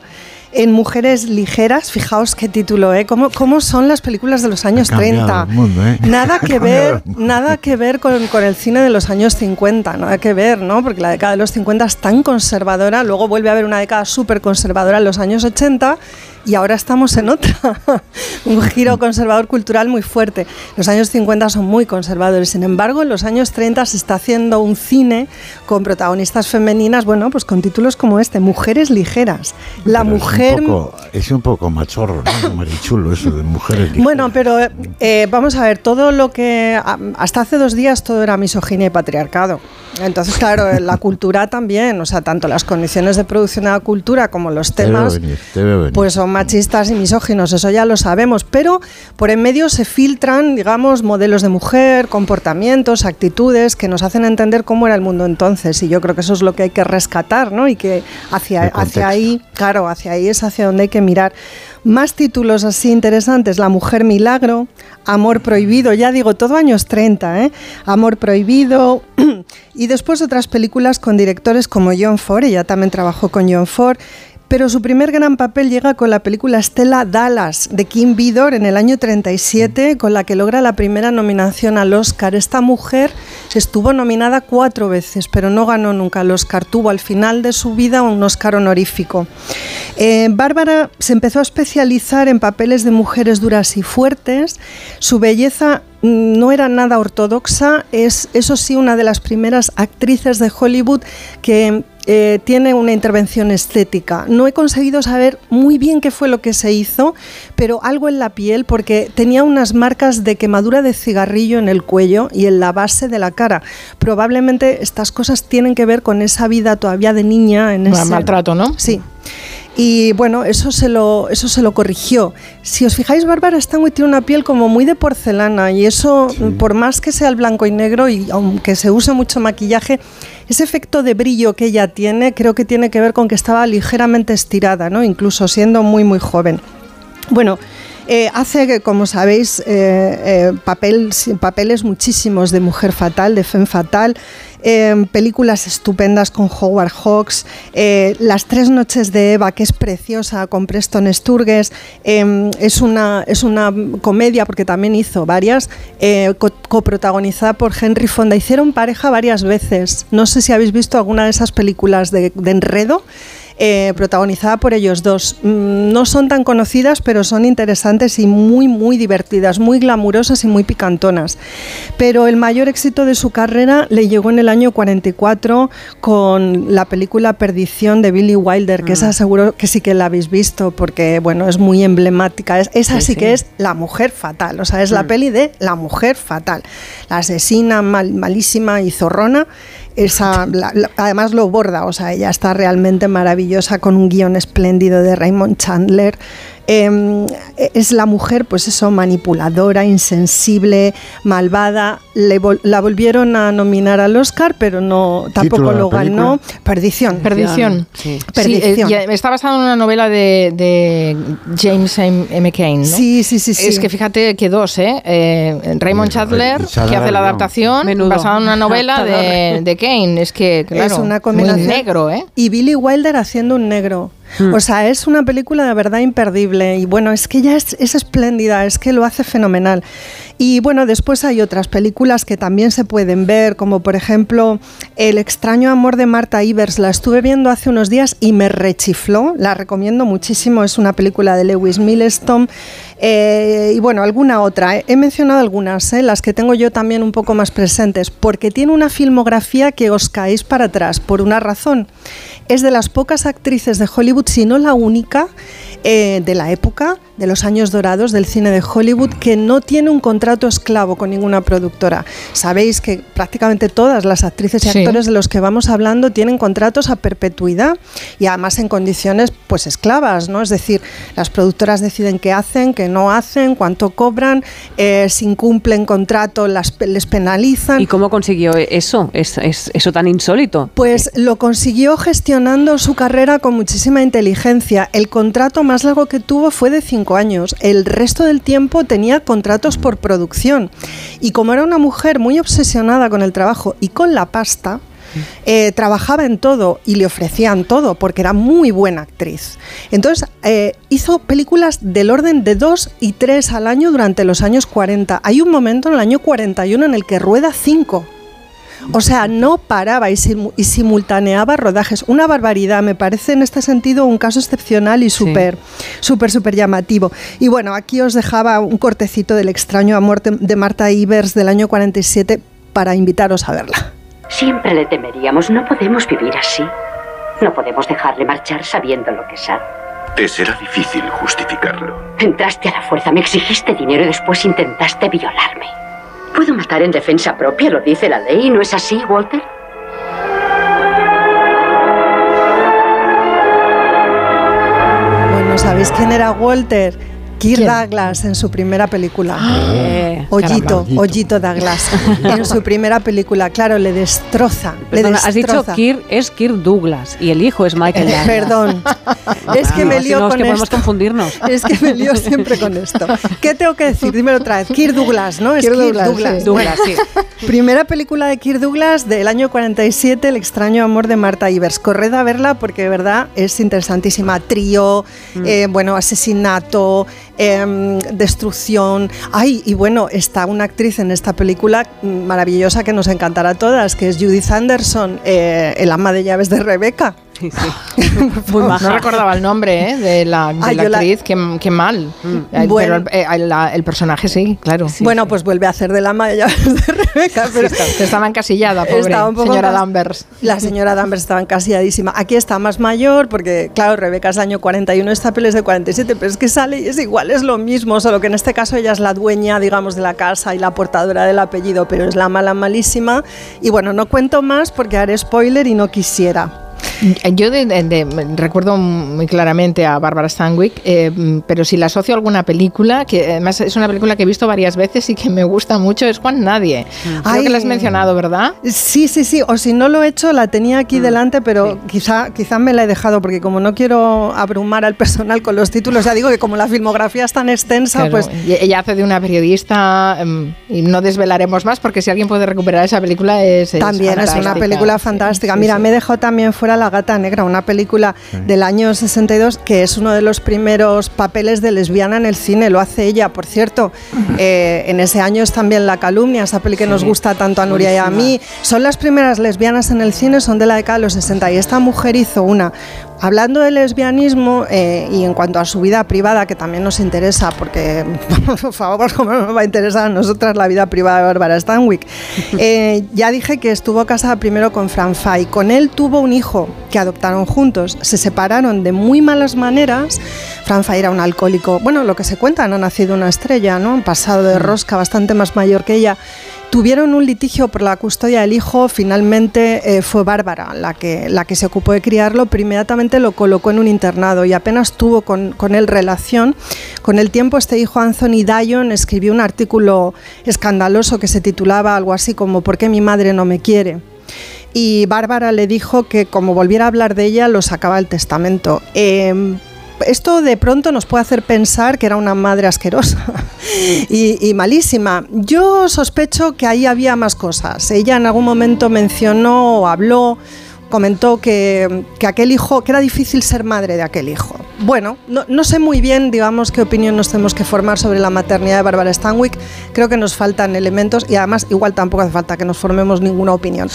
En Mujeres Ligeras, fijaos qué título, ¿eh? ¿Cómo, cómo son las películas de los años Ha cambiado 30? el mundo, ¿eh? Nada [LAUGHS] que ver, nada que ver con, con el cine de los años 50, nada que ver, ¿no? Porque la década de los 50 es tan conservadora, luego vuelve a haber una década súper conservadora en los años 80 y ahora estamos en otra. [LAUGHS] Un giro conservador cultural muy fuerte. Los años 50 son muy conservadores, sin embargo, en los años 30 se está haciendo un cine con protagonistas femeninas, bueno, pues con títulos como este, Mujeres Ligeras. La Pero mujer... Es un poco, es un poco machorro, ¿no? Marichulo, eso de mujeres. [LAUGHS] ligeras. Bueno, pero eh, vamos a ver, todo lo que hasta hace dos días todo era misoginia y patriarcado. Entonces, claro, eh, la cultura también, o sea, tanto las condiciones de producción de la cultura como los Te temas, venir, te venir. pues son machistas y misóginos, eso ya lo sabemos, pero por en medio se filtran, digamos, modelos de mujer, comportamientos, actitudes que nos hacen entender cómo era el mundo entonces y yo creo que eso es lo que hay que rescatar, ¿no? Y que hacia, hacia ahí, claro, hacia ahí es hacia donde hay que mirar. Más títulos así interesantes, La mujer milagro, Amor prohibido, ya digo, todo años 30, ¿eh? Amor prohibido, [CLEARS THROAT] y después otras películas con directores como John Ford, ella también trabajó con John Ford, pero su primer gran papel llega con la película Stella Dallas de Kim Vidor en el año 37, con la que logra la primera nominación al Oscar. Esta mujer estuvo nominada cuatro veces, pero no ganó nunca el Oscar. Tuvo al final de su vida un Oscar honorífico. Eh, Bárbara se empezó a especializar en papeles de mujeres duras y fuertes. Su belleza mm, no era nada ortodoxa, es eso sí una de las primeras actrices de Hollywood que eh, tiene una intervención estética. No he conseguido saber muy bien qué fue lo que se hizo, pero algo en la piel, porque tenía unas marcas de quemadura de cigarrillo en el cuello y en la base de la cara. Probablemente estas cosas tienen que ver con esa vida todavía de niña en ese maltrato, ¿no? Sí. Y bueno, eso se lo, eso se lo corrigió. Si os fijáis, Bárbara Stanwyck tiene una piel como muy de porcelana y eso, por más que sea el blanco y negro y aunque se use mucho maquillaje, ese efecto de brillo que ella tiene creo que tiene que ver con que estaba ligeramente estirada, ¿no? incluso siendo muy, muy joven. Bueno, eh, hace, que, como sabéis, eh, eh, papel- papeles muchísimos de mujer fatal, de femme fatal, eh, películas estupendas con Howard Hawks, eh, Las tres noches de Eva, que es preciosa, con Preston Sturges, eh, es, una, es una comedia, porque también hizo varias, eh, co- coprotagonizada por Henry Fonda. Hicieron pareja varias veces. No sé si habéis visto alguna de esas películas de enredo eh, protagonizada por ellos dos. Mm, No son tan conocidas, pero son interesantes y muy, muy divertidas, muy glamurosas y muy picantonas. Pero el mayor éxito de su carrera le llegó en el año 44 con la película Perdición de Billy Wilder, que esa seguro que sí que la habéis visto, porque bueno, es muy emblemática. Es- esa sí. que es la mujer fatal, o sea, es la Mm. peli de la mujer fatal. La asesina mal- malísima y zorrona. Esa, además lo borda, o sea, ella está realmente maravillosa con un guion espléndido de Raymond Chandler. Eh, es la mujer, pues eso, manipuladora, insensible, malvada. Le vol- la volvieron a nominar al Oscar, pero no tampoco ¿Título de la lo ganó. Perdición. Perdición. Sí. Sí, Perdición. eh, está basado en una novela de, de James M. M. Cain, ¿no? Sí, sí, sí, sí. Es que fíjate que dos, ¿eh? Eh, Raymond Chandler, que hace la adaptación, Menudo. basada en una novela de, de Cain. Es que, claro, es una muy combinación. negro, ¿eh? Y Billy Wilder haciendo un negro. O sea, es una película de verdad imperdible. Y bueno, es que ella es, es espléndida, es que lo hace fenomenal. Y bueno, después hay otras películas que también se pueden ver, como por ejemplo El extraño amor de Marta Ivers. La estuve viendo hace unos días y me rechifló. La recomiendo muchísimo. Es una película de Lewis Milestone. Eh, y bueno, alguna otra. He mencionado algunas, eh, las que tengo yo también un poco más presentes, porque tiene una filmografía que os caéis para atrás, por una razón. Es de las pocas actrices de Hollywood, si no la única, eh, de la época, de los años dorados del cine de Hollywood, que no tiene un contrato esclavo con ninguna productora. Sabéis que prácticamente todas las actrices y Sí. actores de los que vamos hablando tienen contratos a perpetuidad y además en condiciones pues esclavas, ¿no? Es decir, las productoras deciden qué hacen, qué no hacen, cuánto cobran, eh, si incumplen contrato las, les penalizan. ¿Y cómo consiguió eso? Es, es- eso tan insólito. Pues lo consiguió gestionando su carrera con muchísima inteligencia. El contrato más largo que tuvo fue de años. El resto del tiempo tenía contratos por producción. Y como era una mujer muy obsesionada con el trabajo y con la pasta, eh, trabajaba en todo y le ofrecían todo porque era muy buena actriz. Entonces eh, hizo películas del orden de dos y tres al año durante los años 40. Hay un momento en el año 41 en el que rueda cinco. O sea, no paraba y, simu- y simultaneaba rodajes. Una barbaridad, me parece en este sentido un caso excepcional y súper, súper, súper llamativo. Y bueno, aquí os dejaba un cortecito del extraño amor de, de Marta Ivers del año 47 para invitaros a verla. Siempre le temeríamos. No podemos vivir así. No podemos dejarle marchar sabiendo lo que sabe. Te será difícil justificarlo. Entraste a la fuerza, me exigiste dinero y después intentaste violarme. Puedo matar en defensa propia, lo dice la ley, ¿no es así, Walter? Bueno, ¿sabéis quién era Walter? Kirk Douglas en su primera película. Eh, Ollito, caramba. Ollito Douglas. [LAUGHS] en su primera película, claro, le destroza. le Perdona, has dicho destroza. Kirk es Kirk Douglas y el hijo es Michael Eh, Douglas. Perdón. [LAUGHS] es que Ah, me lío no, es con que podemos esto. confundirnos. [LAUGHS] Es que me lío siempre con esto. ¿Qué tengo que decir? Dímelo otra vez. Kirk Douglas, ¿no? Es Kirk Kirk Douglas, Douglas. sí. Douglas, Bueno, Primera película de Kirk Douglas del año 47, El extraño amor de Marta Ivers. Corred a verla porque de verdad es interesantísima. Trío, eh, bueno, asesinato, em, destrucción. Ay, y bueno, está una actriz en esta película maravillosa que nos encantará a todas, que es Judith Anderson, eh, el ama de llaves de Rebeca. Sí, sí. [LAUGHS] Muy maja. No recordaba el nombre ¿eh? de la, de Ah, la yo la- actriz, qué, qué mal. Eh, Bueno. Pero el, eh, la- el personaje sí, claro. bueno, pues vuelve a hacer de llaves de Rebeca. Pero estaba encasillada, pobre Estaba un poco señora encas- Danvers. La señora Danvers estaba encasilladísima. Aquí está más mayor, porque claro, Rebeca es del año 41, esta peli es de 47, pero es que sale y es igual, es lo mismo, solo que en este caso ella es la dueña, digamos, de la casa y la portadora del apellido, pero es la mala malísima. Y bueno, no cuento más porque haré spoiler y no quisiera. Yo de- de- de- recuerdo muy claramente a Barbara Stanwyck, eh, mm, pero si la asocio a alguna película, que además es una película que he visto varias veces y que me gusta mucho, es Juan Nadie. Creo Ay. que la has mencionado, ¿verdad? Sí, sí, sí, o si no lo he hecho, la tenía Mm, aquí delante, pero quizá, quizá me la he dejado, porque como no quiero abrumar al personal con los títulos, ya digo que como la filmografía es tan extensa, Claro, pues ella hace de una periodista em, y no desvelaremos más porque si alguien puede recuperar esa película es, es También es una fantástica. película Sí, fantástica. sí, Mira, sí. me he dejado también fuera La Gata Negra, una película del año 62 que es uno de los primeros papeles de lesbiana en el cine. Lo hace ella, por cierto. Eh, en ese año es también La Calumnia, esa peli que nos gusta tanto a Nuria y a mí. Son las primeras lesbianas en el cine, son de la década de los 60 y esta mujer hizo una. Hablando de lesbianismo eh, y en cuanto a su vida privada, que también nos interesa, porque, [LAUGHS] por favor, ¿cómo no nos va a interesar a nosotras la vida privada de Bárbara Stanwyck? [LAUGHS] Eh, ya dije que estuvo casada primero con Fran Fay. Con él tuvo un hijo que adoptaron juntos. Se separaron de muy malas maneras. Fran Fay era un alcohólico, bueno, lo que se cuenta, no ha nacido una estrella, ¿no? Un pasado de rosca bastante más mayor que ella. Tuvieron un litigio por la custodia del hijo, finalmente eh, fue Bárbara la que, la que se ocupó de criarlo, pero inmediatamente lo colocó en un internado y apenas tuvo con, con él relación. Con el tiempo este hijo Anthony Dyon escribió un artículo escandaloso que se titulaba algo así como ¿Por qué mi madre no me quiere? y Bárbara le dijo que como volviera a hablar de ella lo sacaba del testamento. Eh, esto de pronto nos puede hacer pensar que era una madre asquerosa [LAUGHS] y, malísima. Yo sospecho que ahí había más cosas. Ella en algún momento mencionó o habló comentó que, que, aquel hijo, que era difícil ser madre de aquel hijo. Bueno, no, no, sé muy bien, digamos, qué opinión nos tenemos que formar sobre la maternidad de Barbara Stanwyck. Creo que nos faltan elementos y además igual tampoco hace falta que nos formemos ninguna opinión.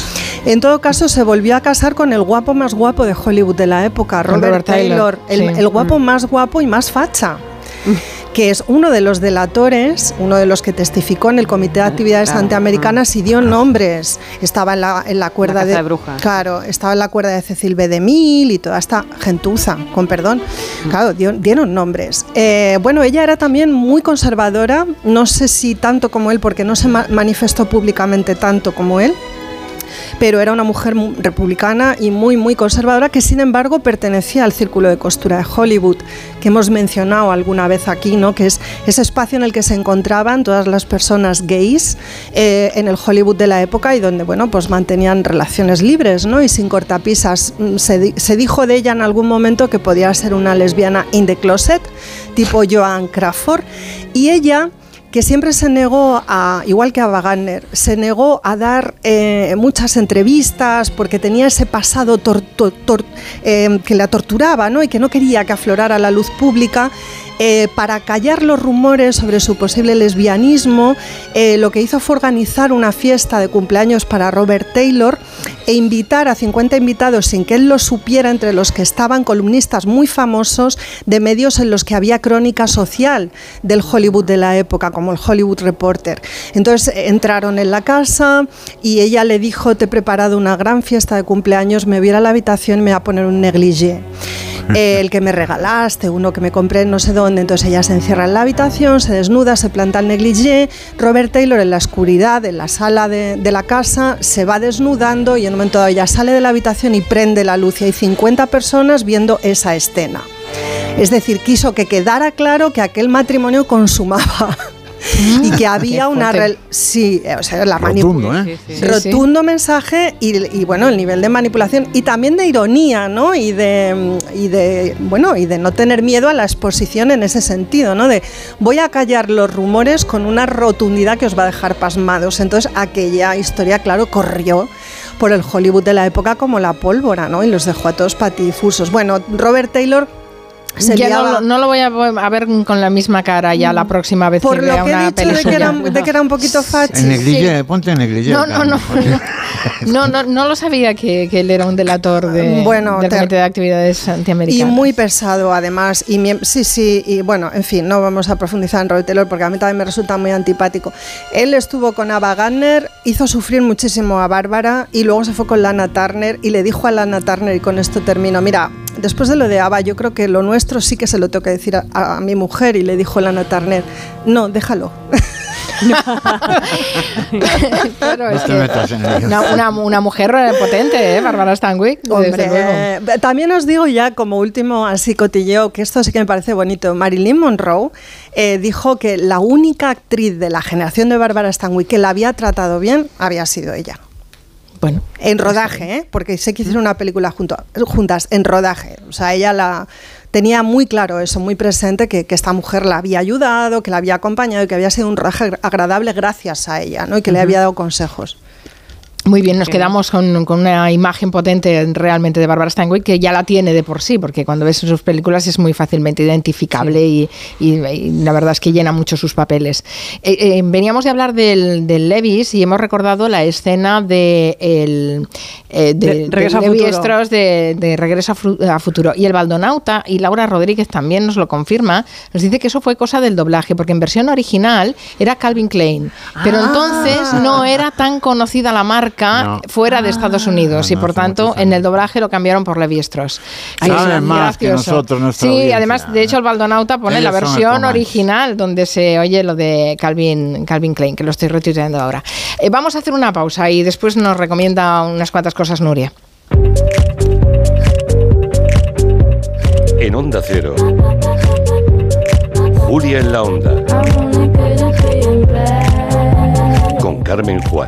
En todo caso, se volvió a casar con el guapo más guapo de Hollywood de la época, Robert, Robert Taylor, Taylor el, sí. el, guapo mm. más guapo y más facha [LAUGHS] que es uno de los delatores, uno de los que testificó en el Comité de Actividades claro, Antiamericanas y dio nombres. Estaba en la, en la cuerda la de, de brujas. Claro, estaba en la cuerda de Cecil B. DeMille y toda esta gentuza, con perdón. Claro, dio, dieron nombres. Eh, bueno, ella era también muy conservadora, no sé si tanto como él, porque no se ma manifestó públicamente tanto como él pero era una mujer republicana y muy, muy conservadora que sin embargo pertenecía al círculo de costura de Hollywood, que hemos mencionado alguna vez aquí, ¿no? que es ese espacio en el que se encontraban todas las personas gays eh, en el Hollywood de la época y donde bueno, pues mantenían relaciones libres ¿no? y sin cortapisas. Se, se dijo de ella en algún momento que podía ser una lesbiana in the closet, tipo Joan Crawford, y ella que siempre se negó a, igual que a Wagner, se negó a dar eh, muchas entrevistas porque tenía ese pasado eh, que la torturaba ¿no? y que no quería que aflorara la luz pública. Eh, para callar los rumores sobre su posible lesbianismo, eh, lo que hizo fue organizar una fiesta de cumpleaños para Robert Taylor e invitar a 50 invitados sin que él lo supiera, entre los que estaban columnistas muy famosos de medios en los que había crónica social del Hollywood de la época, como el Hollywood Reporter. Entonces entraron en la casa y ella le dijo, te he preparado una gran fiesta de cumpleaños, me voy a la habitación y me voy a poner un negligé. El que me regalaste, uno que me compré no sé dónde, entonces ella se encierra en la habitación, se desnuda, se planta el negligé, Robert Taylor en la oscuridad, en la sala de, de la casa, se va desnudando y en un momento dado ella sale de la habitación y prende la luz. Y hay 50 personas viendo esa escena. Es decir, quiso que quedara claro que aquel matrimonio consumaba y que había una sí, o sea, la rotundo, ¿eh? sí, sí, rotundo mensaje y, y, bueno el nivel de manipulación y también de ironía no y de y de bueno y de no tener miedo a la exposición en ese sentido no de voy a callar los rumores con una rotundidad que os va a dejar pasmados. Entonces aquella historia claro corrió por el Hollywood de la época como la pólvora no y los dejó a todos patifusos. Bueno Robert Taylor se ya no, no, lo voy a, ver con la misma cara ya la próxima vez Por que lo vea que una he dicho de que, era, de que era un poquito fachi. En sí. ponte en negligé. No, no, [LAUGHS] no, no, no, no, lo sabía que, que, él era un delator de, bueno, del Comité de Actividades Antiamericanas. Y muy pesado además. Y sí, sí, y bueno, en fin, no vamos a profundizar en Robert Taylor porque a mí también me resulta muy antipático. Él estuvo con Ava Gardner, hizo sufrir muchísimo a Bárbara y luego se fue con Lana Turner y le dijo a Lana Turner, y con esto termino, mira, después de lo de Ava, yo creo que lo nuestro sí que se lo tengo que decir a, mi mujer y le dijo Lana Turner, no, déjalo. [LAUGHS] [LAUGHS] claro, es que una, una, una, mujer potente, ¿eh? Bárbara Stanwyck. Hombre, eh, también os digo ya como último así cotilleo, que esto sí que me parece bonito. Marilyn Monroe eh, dijo que la única actriz de la generación de Bárbara Stanwyck que la había tratado bien había sido ella. Bueno, en rodaje, ¿eh? porque sé que hicieron una película junto, juntas, en rodaje. O sea, ella la tenía muy claro eso, muy presente, que, que, esta mujer la había ayudado, que la había acompañado y que había sido un rodaje agradable gracias a ella, ¿no? Y que uh -huh. le había dado consejos. Muy bien, nos quedamos con, con, una imagen potente realmente de Barbara Stanwyck que ya la tiene de por sí, porque cuando ves sus películas es muy fácilmente identificable sí. y, y, y, la verdad es que llena mucho sus papeles. Eh, eh, veníamos de hablar del, del, Levis y hemos recordado la escena de, el, eh, de, de, Regreso de a Levi. Strauss de, de, Regreso a, a, Futuro. Y el Baldonauta, y Laura Rodríguez también nos lo confirma, nos dice que eso fue cosa del doblaje, porque en versión original era Calvin Klein, pero ah. entonces no era tan conocida la marca marca No. fuera de Estados Unidos y por tanto en el doblaje lo cambiaron por Levi Strauss. Que Saben es más que gracioso. nosotros, nuestra Sí, audiencia. además, de hecho, el Baldonauta pone la Ellos versión original donde se oye lo de Calvin, Calvin Klein, que lo estoy retuiteando ahora. Eh, vamos a hacer una pausa y después nos recomienda unas cuantas cosas Nuria. En Onda Cero. Julia en la Onda. Con Carmen Juan.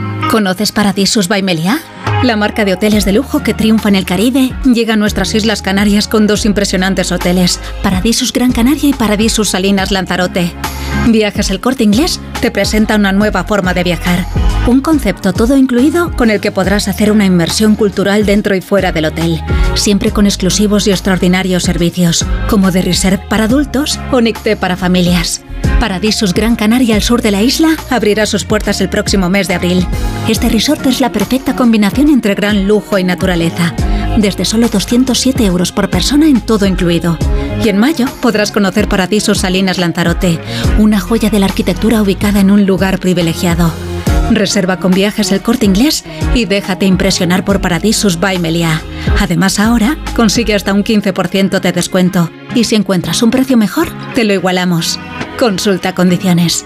¿Conoces Paradisus by Meliá? La marca de hoteles de lujo que triunfa en el Caribe llega a nuestras Islas Canarias con dos impresionantes hoteles, Paradisus Gran Canaria y Paradisus Salinas Lanzarote. Viajes El Corte Inglés te presenta una nueva forma de viajar. Un concepto todo incluido con el que podrás hacer una inmersión cultural dentro y fuera del hotel, siempre con exclusivos y extraordinarios servicios, como de reserve para adultos o Nicté para familias. Paradisus Gran Canaria al sur de la isla abrirá sus puertas el próximo mes de abril. Este resort es la perfecta combinación entre gran lujo y naturaleza. Desde solo 207 euros por persona en todo incluido. Y en mayo podrás conocer Paradisus Salinas Lanzarote, una joya de la arquitectura ubicada en un lugar privilegiado. Reserva con viajes el corte inglés y déjate impresionar por Paradisus by Meliá. Además, ahora consigue hasta un 15% de descuento. Y si encuentras un precio mejor, te lo igualamos. Consulta condiciones.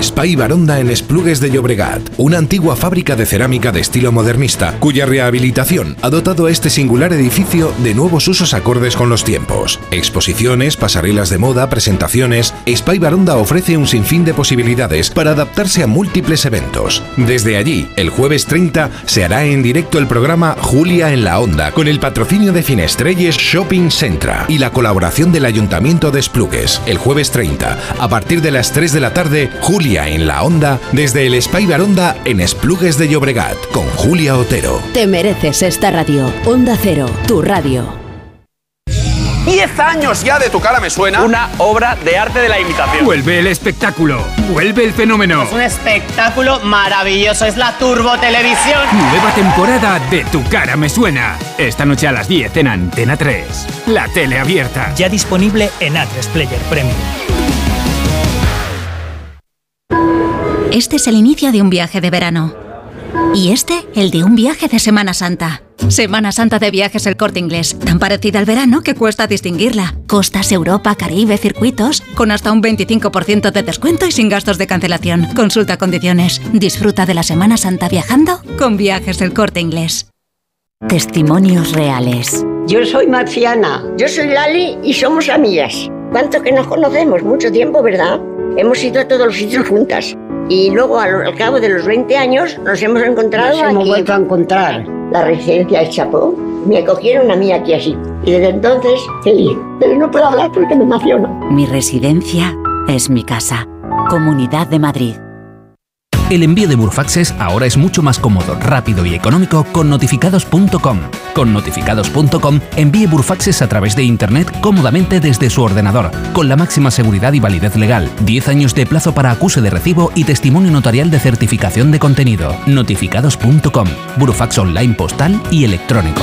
Spy Baronda en Esplugues de Llobregat, una antigua fábrica de cerámica de estilo modernista, cuya rehabilitación ha dotado a este singular edificio de nuevos usos acordes con los tiempos. Exposiciones, pasarelas de moda, presentaciones. Spy Baronda ofrece un sinfín de posibilidades para adaptarse a múltiples eventos. Desde allí, el jueves 30 se hará en directo el programa Julia en la Onda, con el patrocinio de Finestrelles Shopping Centra y la colaboración del Ayuntamiento de Esplugues. El jueves 30, a partir de las 3 de la tarde, Julia en la Onda, desde el Spy Baronda en Esplugues de Llobregat, con Julia Otero. Te mereces esta radio. Onda Cero, tu radio. 10 años ya de tu cara me suena. Una obra de arte de la imitación. Vuelve el espectáculo, vuelve el fenómeno. Es un espectáculo maravilloso, es la Turbo Televisión. Nueva temporada de Tu cara me suena. Esta noche a las 10 en Antena 3. La tele abierta. Ya disponible en A3 Player Premium. Este es el inicio de un viaje de verano. Y este, el de un viaje de Semana Santa. Semana Santa de Viajes El Corte Inglés, tan parecida al verano que cuesta distinguirla. Costas, Europa, Caribe, circuitos, con hasta un 25% de descuento y sin gastos de cancelación. Consulta condiciones. Disfruta de la Semana Santa viajando con Viajes El Corte Inglés. Testimonios reales. Yo soy Marciana. Yo soy Lali y somos amigas. ¿Cuánto que nos conocemos? Mucho tiempo, ¿verdad? Hemos ido a todos los sitios juntas. Y luego, al, al cabo de los 20 años, nos hemos encontrado Nos aquí. hemos vuelto a encontrar. La residencia de Chapó. Me acogieron a mí aquí así. Y desde entonces, feliz. Pero no puedo hablar porque me emociono. Mi residencia es mi casa. Comunidad de Madrid. El envío de Burfaxes ahora es mucho más cómodo, rápido y económico con notificados.com. Con notificados.com envíe Burfaxes a través de Internet cómodamente desde su ordenador, con la máxima seguridad y validez legal, 10 años de plazo para acuse de recibo y testimonio notarial de certificación de contenido. Notificados.com. Burfax online postal y electrónico.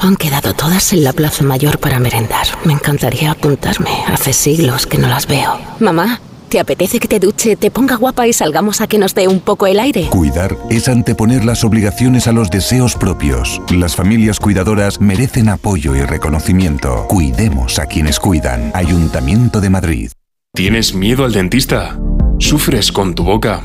Han quedado todas en la Plaza Mayor para merendar. Me encantaría apuntarme. Hace siglos que no las veo. Mamá, ¿te apetece que te duche, te ponga guapa y salgamos a que nos dé un poco el aire? Cuidar es anteponer las obligaciones a los deseos propios. Las familias cuidadoras merecen apoyo y reconocimiento. Cuidemos a quienes cuidan. Ayuntamiento de Madrid. ¿Tienes miedo al dentista? ¿Sufres con tu boca?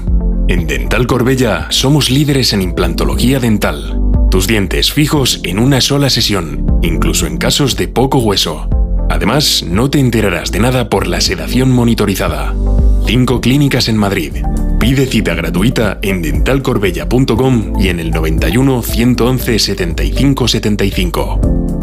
En Dental Corbella somos líderes en implantología dental. Tus dientes fijos en una sola sesión, incluso en casos de poco hueso. Además, no te enterarás de nada por la sedación monitorizada. Cinco clínicas en Madrid. Pide cita gratuita en dentalcorbella.com y en el 91 111 75 75.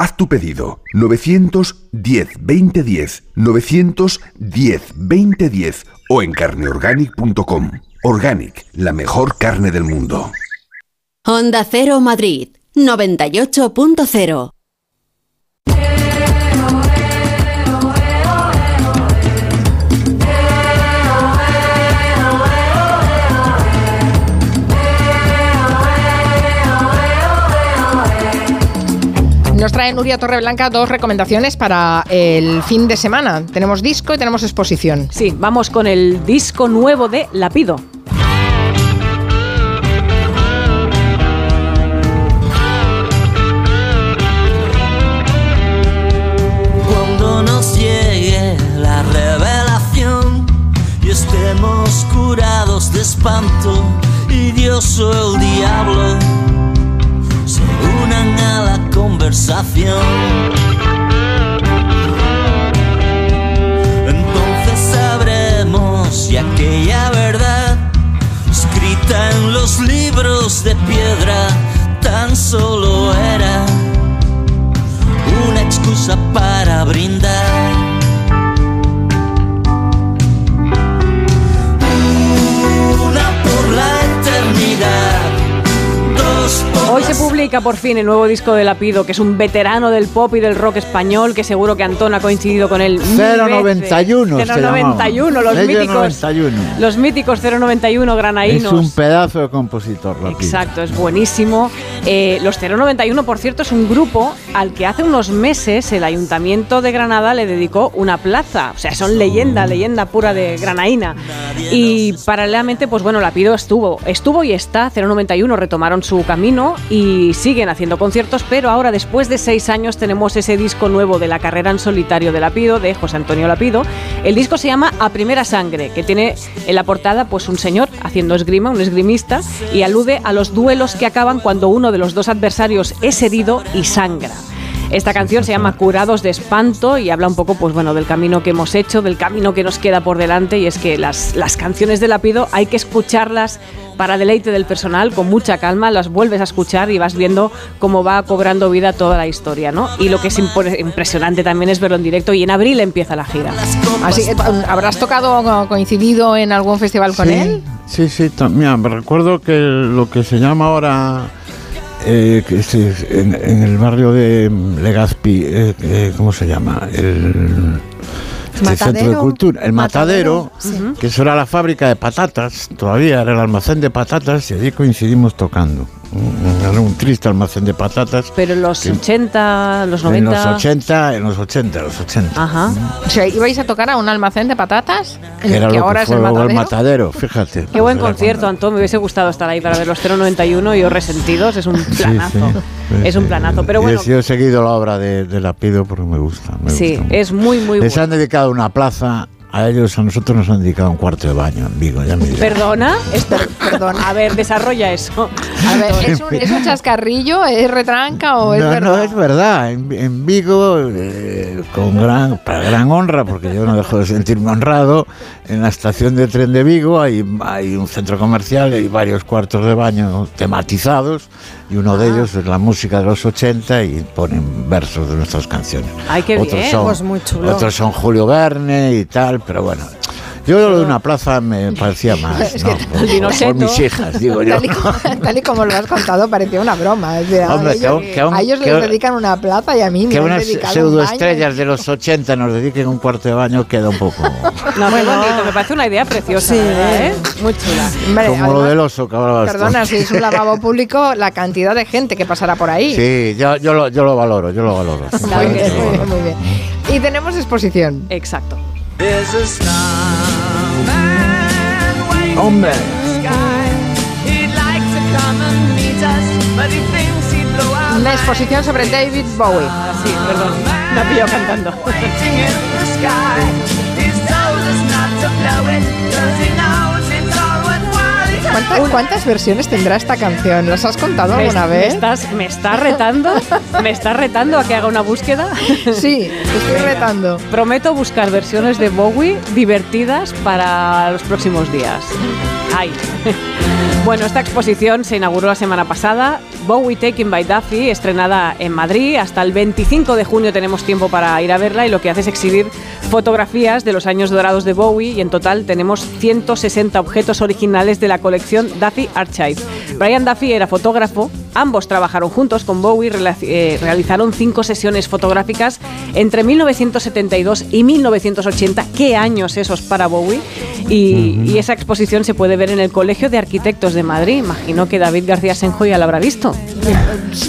Haz tu pedido 910 2010 910 2010 o en carneorganic.com. Organic, la mejor carne del mundo. Honda Cero Madrid 98.0 Nos trae Nuria Torreblanca dos recomendaciones para el fin de semana. Tenemos disco y tenemos exposición. Sí, vamos con el disco nuevo de Lapido. Cuando nos llegue la revelación y estemos curados de espanto y Dios o el diablo unan a la conversación. Entonces sabremos si aquella verdad escrita en los libros de piedra tan solo era una excusa para brindar. Una por la eternidad. Hoy se publica por fin el nuevo disco de Lapido, que es un veterano del pop y del rock español, que seguro que Antón ha coincidido con él. mil 091 veces. se 091, los míticos. 091. Los míticos 091 Es granaínos. un pedazo de compositor, Lapido. Exacto, es buenísimo. Eh, los 091, por cierto, es un grupo al que hace unos meses el Ayuntamiento de Granada le dedicó una plaza. O sea, son leyenda, leyenda pura de granaína. Y paralelamente, pues bueno, Lapido estuvo, estuvo y está. 091 retomaron su camino y siguen haciendo conciertos, pero ahora, después de seis años, tenemos ese disco nuevo de la carrera en solitario de Lapido, de José Antonio Lapido. El disco se llama A Primera Sangre, que tiene en la portada pues un señor haciendo esgrima, un esgrimista, y alude a los duelos que acaban cuando uno de los dos adversarios es herido y sangra. Esta canción se llama Curados de Espanto y habla un poco pues bueno, del camino que hemos hecho, del camino que nos queda por delante y es que las, las canciones de Lapido hay que escucharlas para deleite del personal con mucha calma, las vuelves a escuchar y vas viendo cómo va cobrando vida toda la historia, ¿no? Y lo que es impresionante también es verlo en directo y en abril empieza la gira. Así que, ¿habrás tocado o coincidido en algún festival con sí, él? Sí, sí, mira, me recuerdo que lo que se llama ahora, eh, que es- es en, en el barrio de Legazpi, eh, eh, ¿cómo se llama? El, este centro de cultura, el matadero, Matadero, que eso era la fábrica de patatas, todavía era el almacén de patatas y allí coincidimos tocando. Mm, Era un triste almacén de patatas. Pero en los Que- 80, los En 90... los 80, en los 80, los 80. Ajá. O sea, ¿ibais a tocar a un almacén de patatas? En Que era el que lo ahora que es el fue luego matadero. matadero, fíjate. Qué buen concierto, Antón. Me hubiese gustado estar ahí para ver los 091 y os resentidos. Es un Sí, planazo. sí. Es un planazo. Pero bueno, yo he seguido la obra de, de Lapido porque me gusta. me sí, gusta es muy, muy Les bueno. han dedicado una plaza a ellos, a nosotros nos han dedicado un cuarto de baño en Vigo, ya me dirás. ¿Perdona? Esto, [LAUGHS] perdona. A ver, desarrolla eso. A ver, ¿es un, ¿es un chascarrillo? ¿Es retranca o es no, verdad? no, es verdad. En, en Vigo, eh, con gran, para gran honra, porque yo no dejo de sentirme honrado, en la estación de tren de Vigo hay, hay un centro comercial y varios cuartos de baño tematizados, y uno Ah. de ellos es la música de los 80 y ponen versos de nuestras canciones. Ay, qué otros bien. Son, Pues muy chulo. Otros son Julio Verne y tal, pero bueno. Yo lo de una plaza me parecía [LAUGHS] más, Es ¿no? que Por, mis hijas, digo [LAUGHS] yo. Tal y, como, [LAUGHS] tal y como lo has contado, parecía una broma. o sea, Hombre, a ellos, que aún- a ellos que- les dedican una plaza y a mí me Que unas dedicado un pseudoestrellas de los 80 nos dediquen un cuarto de baño queda un poco No, qué bonito, me parece una idea preciosa, Sí. ¿verdad, ¿eh? Muy chula. Hombre, como lo además, del oso que hablabas. Perdona, si es un lavabo público, la cantidad de gente que pasará por ahí. Sí, yo, yo, lo, yo lo valoro, yo lo valoro. Muy bien, lo muy muy bien. Y tenemos exposición. Exacto. There's a starman waiting Hombre. in the sky. He'd like to come and meet us, but he thinks he'd blow our Una exposición sobre David Bowie. Sí, perdón. [LAUGHS] Me ha pillado cantando. waiting in the sky. He's told us not to blow it, 'cause he knows ¿Cuántas, cuántas versiones tendrá esta canción? ¿Las has contado ¿Me, alguna me vez? estás, ¿Me estás retando? ¿Me estás retando a que haga una búsqueda? [LAUGHS] Sí, te estoy retando. Prometo buscar versiones de Bowie divertidas para los próximos días. Ay. [LAUGHS] Bueno, esta exposición se inauguró la semana pasada. Bowie Taken by Duffy, estrenada en Madrid. Hasta el 25 de junio tenemos tiempo para ir a verla y lo que hace es exhibir fotografías de los años dorados de Bowie y en total tenemos 160 objetos originales de la colección Duffy Archive. Brian Duffy era fotógrafo, ambos trabajaron juntos con Bowie, eh, realizaron cinco sesiones fotográficas entre 1972 y 1980. ¿Qué años esos para Bowie? Y, y esa exposición se puede ver en el Colegio de Arquitectos de Madrid. Imagino que David García Senjo ya la habrá visto.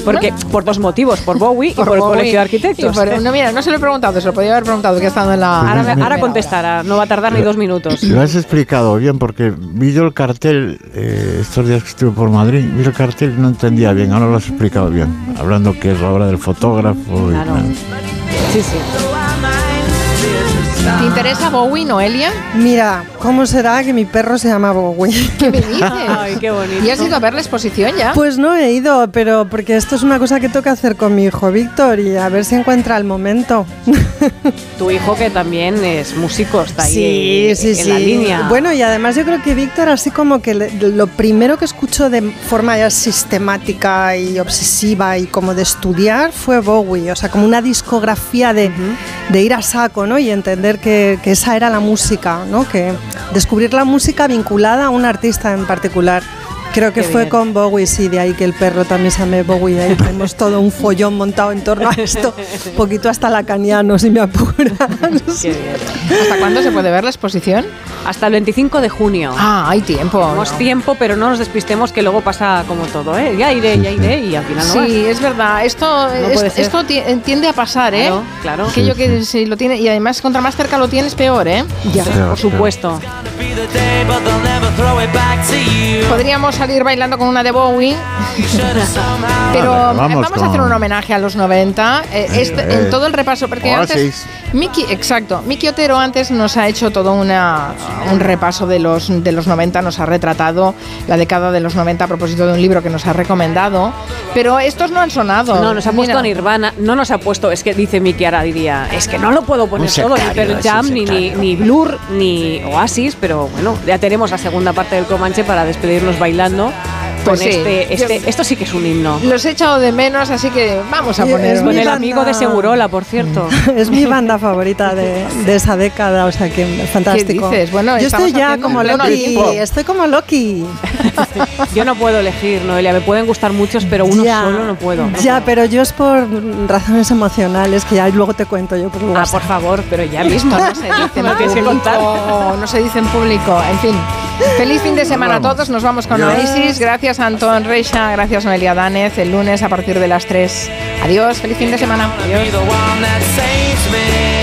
Porque, por dos motivos, por Bowie y por el Colegio de Arquitectos. por- no, mira, no se lo he preguntado, se lo podía haber preguntado, que ha estado en la... Ahora, contestará, no va a tardar ni dos minutos. Lo has explicado bien porque vi yo el cartel eh, estos días que estuve por Madrid, vi el cartel y no entendía bien, ahora lo has explicado bien, hablando que es la obra del fotógrafo. y Claro. tal. Sí, sí. ¿Te interesa Bowie, Noelia? Mira, ¿cómo será que mi perro se llama Bowie? [LAUGHS] ¿Qué me dices? Ay, qué bonito. ¿Y has ido a ver la exposición ya? Pues no he ido, pero porque esto es una cosa que toca hacer con mi hijo Víctor y a ver si encuentra el momento. [LAUGHS] Tu hijo que también es músico, está ahí Sí, en, sí, en sí. la línea. Bueno, y además yo creo que Víctor, así como que lo primero que escuchó de forma ya sistemática y obsesiva y como de estudiar fue Bowie, o sea, como una discografía de, de ir a saco, ¿no? Y entender que, que esa era la música, ¿no? Que descubrir la música vinculada a un artista en particular. Creo que Qué fue bien. con Bowie, sí, de ahí que el perro también se llame Bowie. Ahí tenemos todo un follón montado en torno a esto, [LAUGHS] poquito hasta lacaniano, si me apuras. Qué bien. ¿Hasta cuándo se puede ver la exposición? Hasta el 25 de junio. Ah, hay tiempo. Tenemos ¿no? tiempo, pero no nos despistemos que luego pasa como todo, ¿eh? Ya iré, ya iré y al final no vas. Sí, es verdad. Esto, es- esto ti- tiende a pasar, ¿eh? Claro, claro. Aquello que si lo tiene y además contra más cerca lo tienes peor, ¿eh? Ya, por supuesto. Podríamos salir bailando con una de Bowie, pero Vale, eh, vamos vamos, a hacer un homenaje a los 90. eh, este- eh, en todo el repaso, porque Oasis. antes. Miki, exacto. Miki Otero antes nos ha hecho todo una, un repaso de los, de los 90, nos ha retratado la década de los 90 a propósito de un libro que nos ha recomendado, pero estos no han sonado. No, nos ha Mira. puesto Nirvana, no nos ha puesto, es que dice Miki ahora diría, es que no lo puedo poner Un todo, ni sectario, Pearl Jam, ni, ni, sectario. ni Blur, ni Oasis, pero bueno, ya tenemos la segunda parte del Comanche para despedirnos bailando con Pues sí. este, este, esto sí que es un himno. Los he echado de menos, así que vamos a poner. es Con el banda- amigo de Segurola, por cierto. [LAUGHS] Es mi banda favorita de, de esa década, o sea que fantástico. dices? Bueno, yo estoy ya como Loki, estoy como Loki. [LAUGHS] Yo no puedo elegir, Noelia, me pueden gustar muchos, pero uno Ya, solo no puedo. no Ya, puedo. pero yo es por razones emocionales que ya luego te cuento yo por Ah, por favor, pero ya mismo. No se dice en No tienes que público, contar. No se dice en público. En fin. Feliz fin de semana a todos. Nos vamos con. Oasis. Gracias Antón Reixa. Gracias Noelia Danez. El lunes a partir de las 3. Adiós. Feliz fin de semana. Be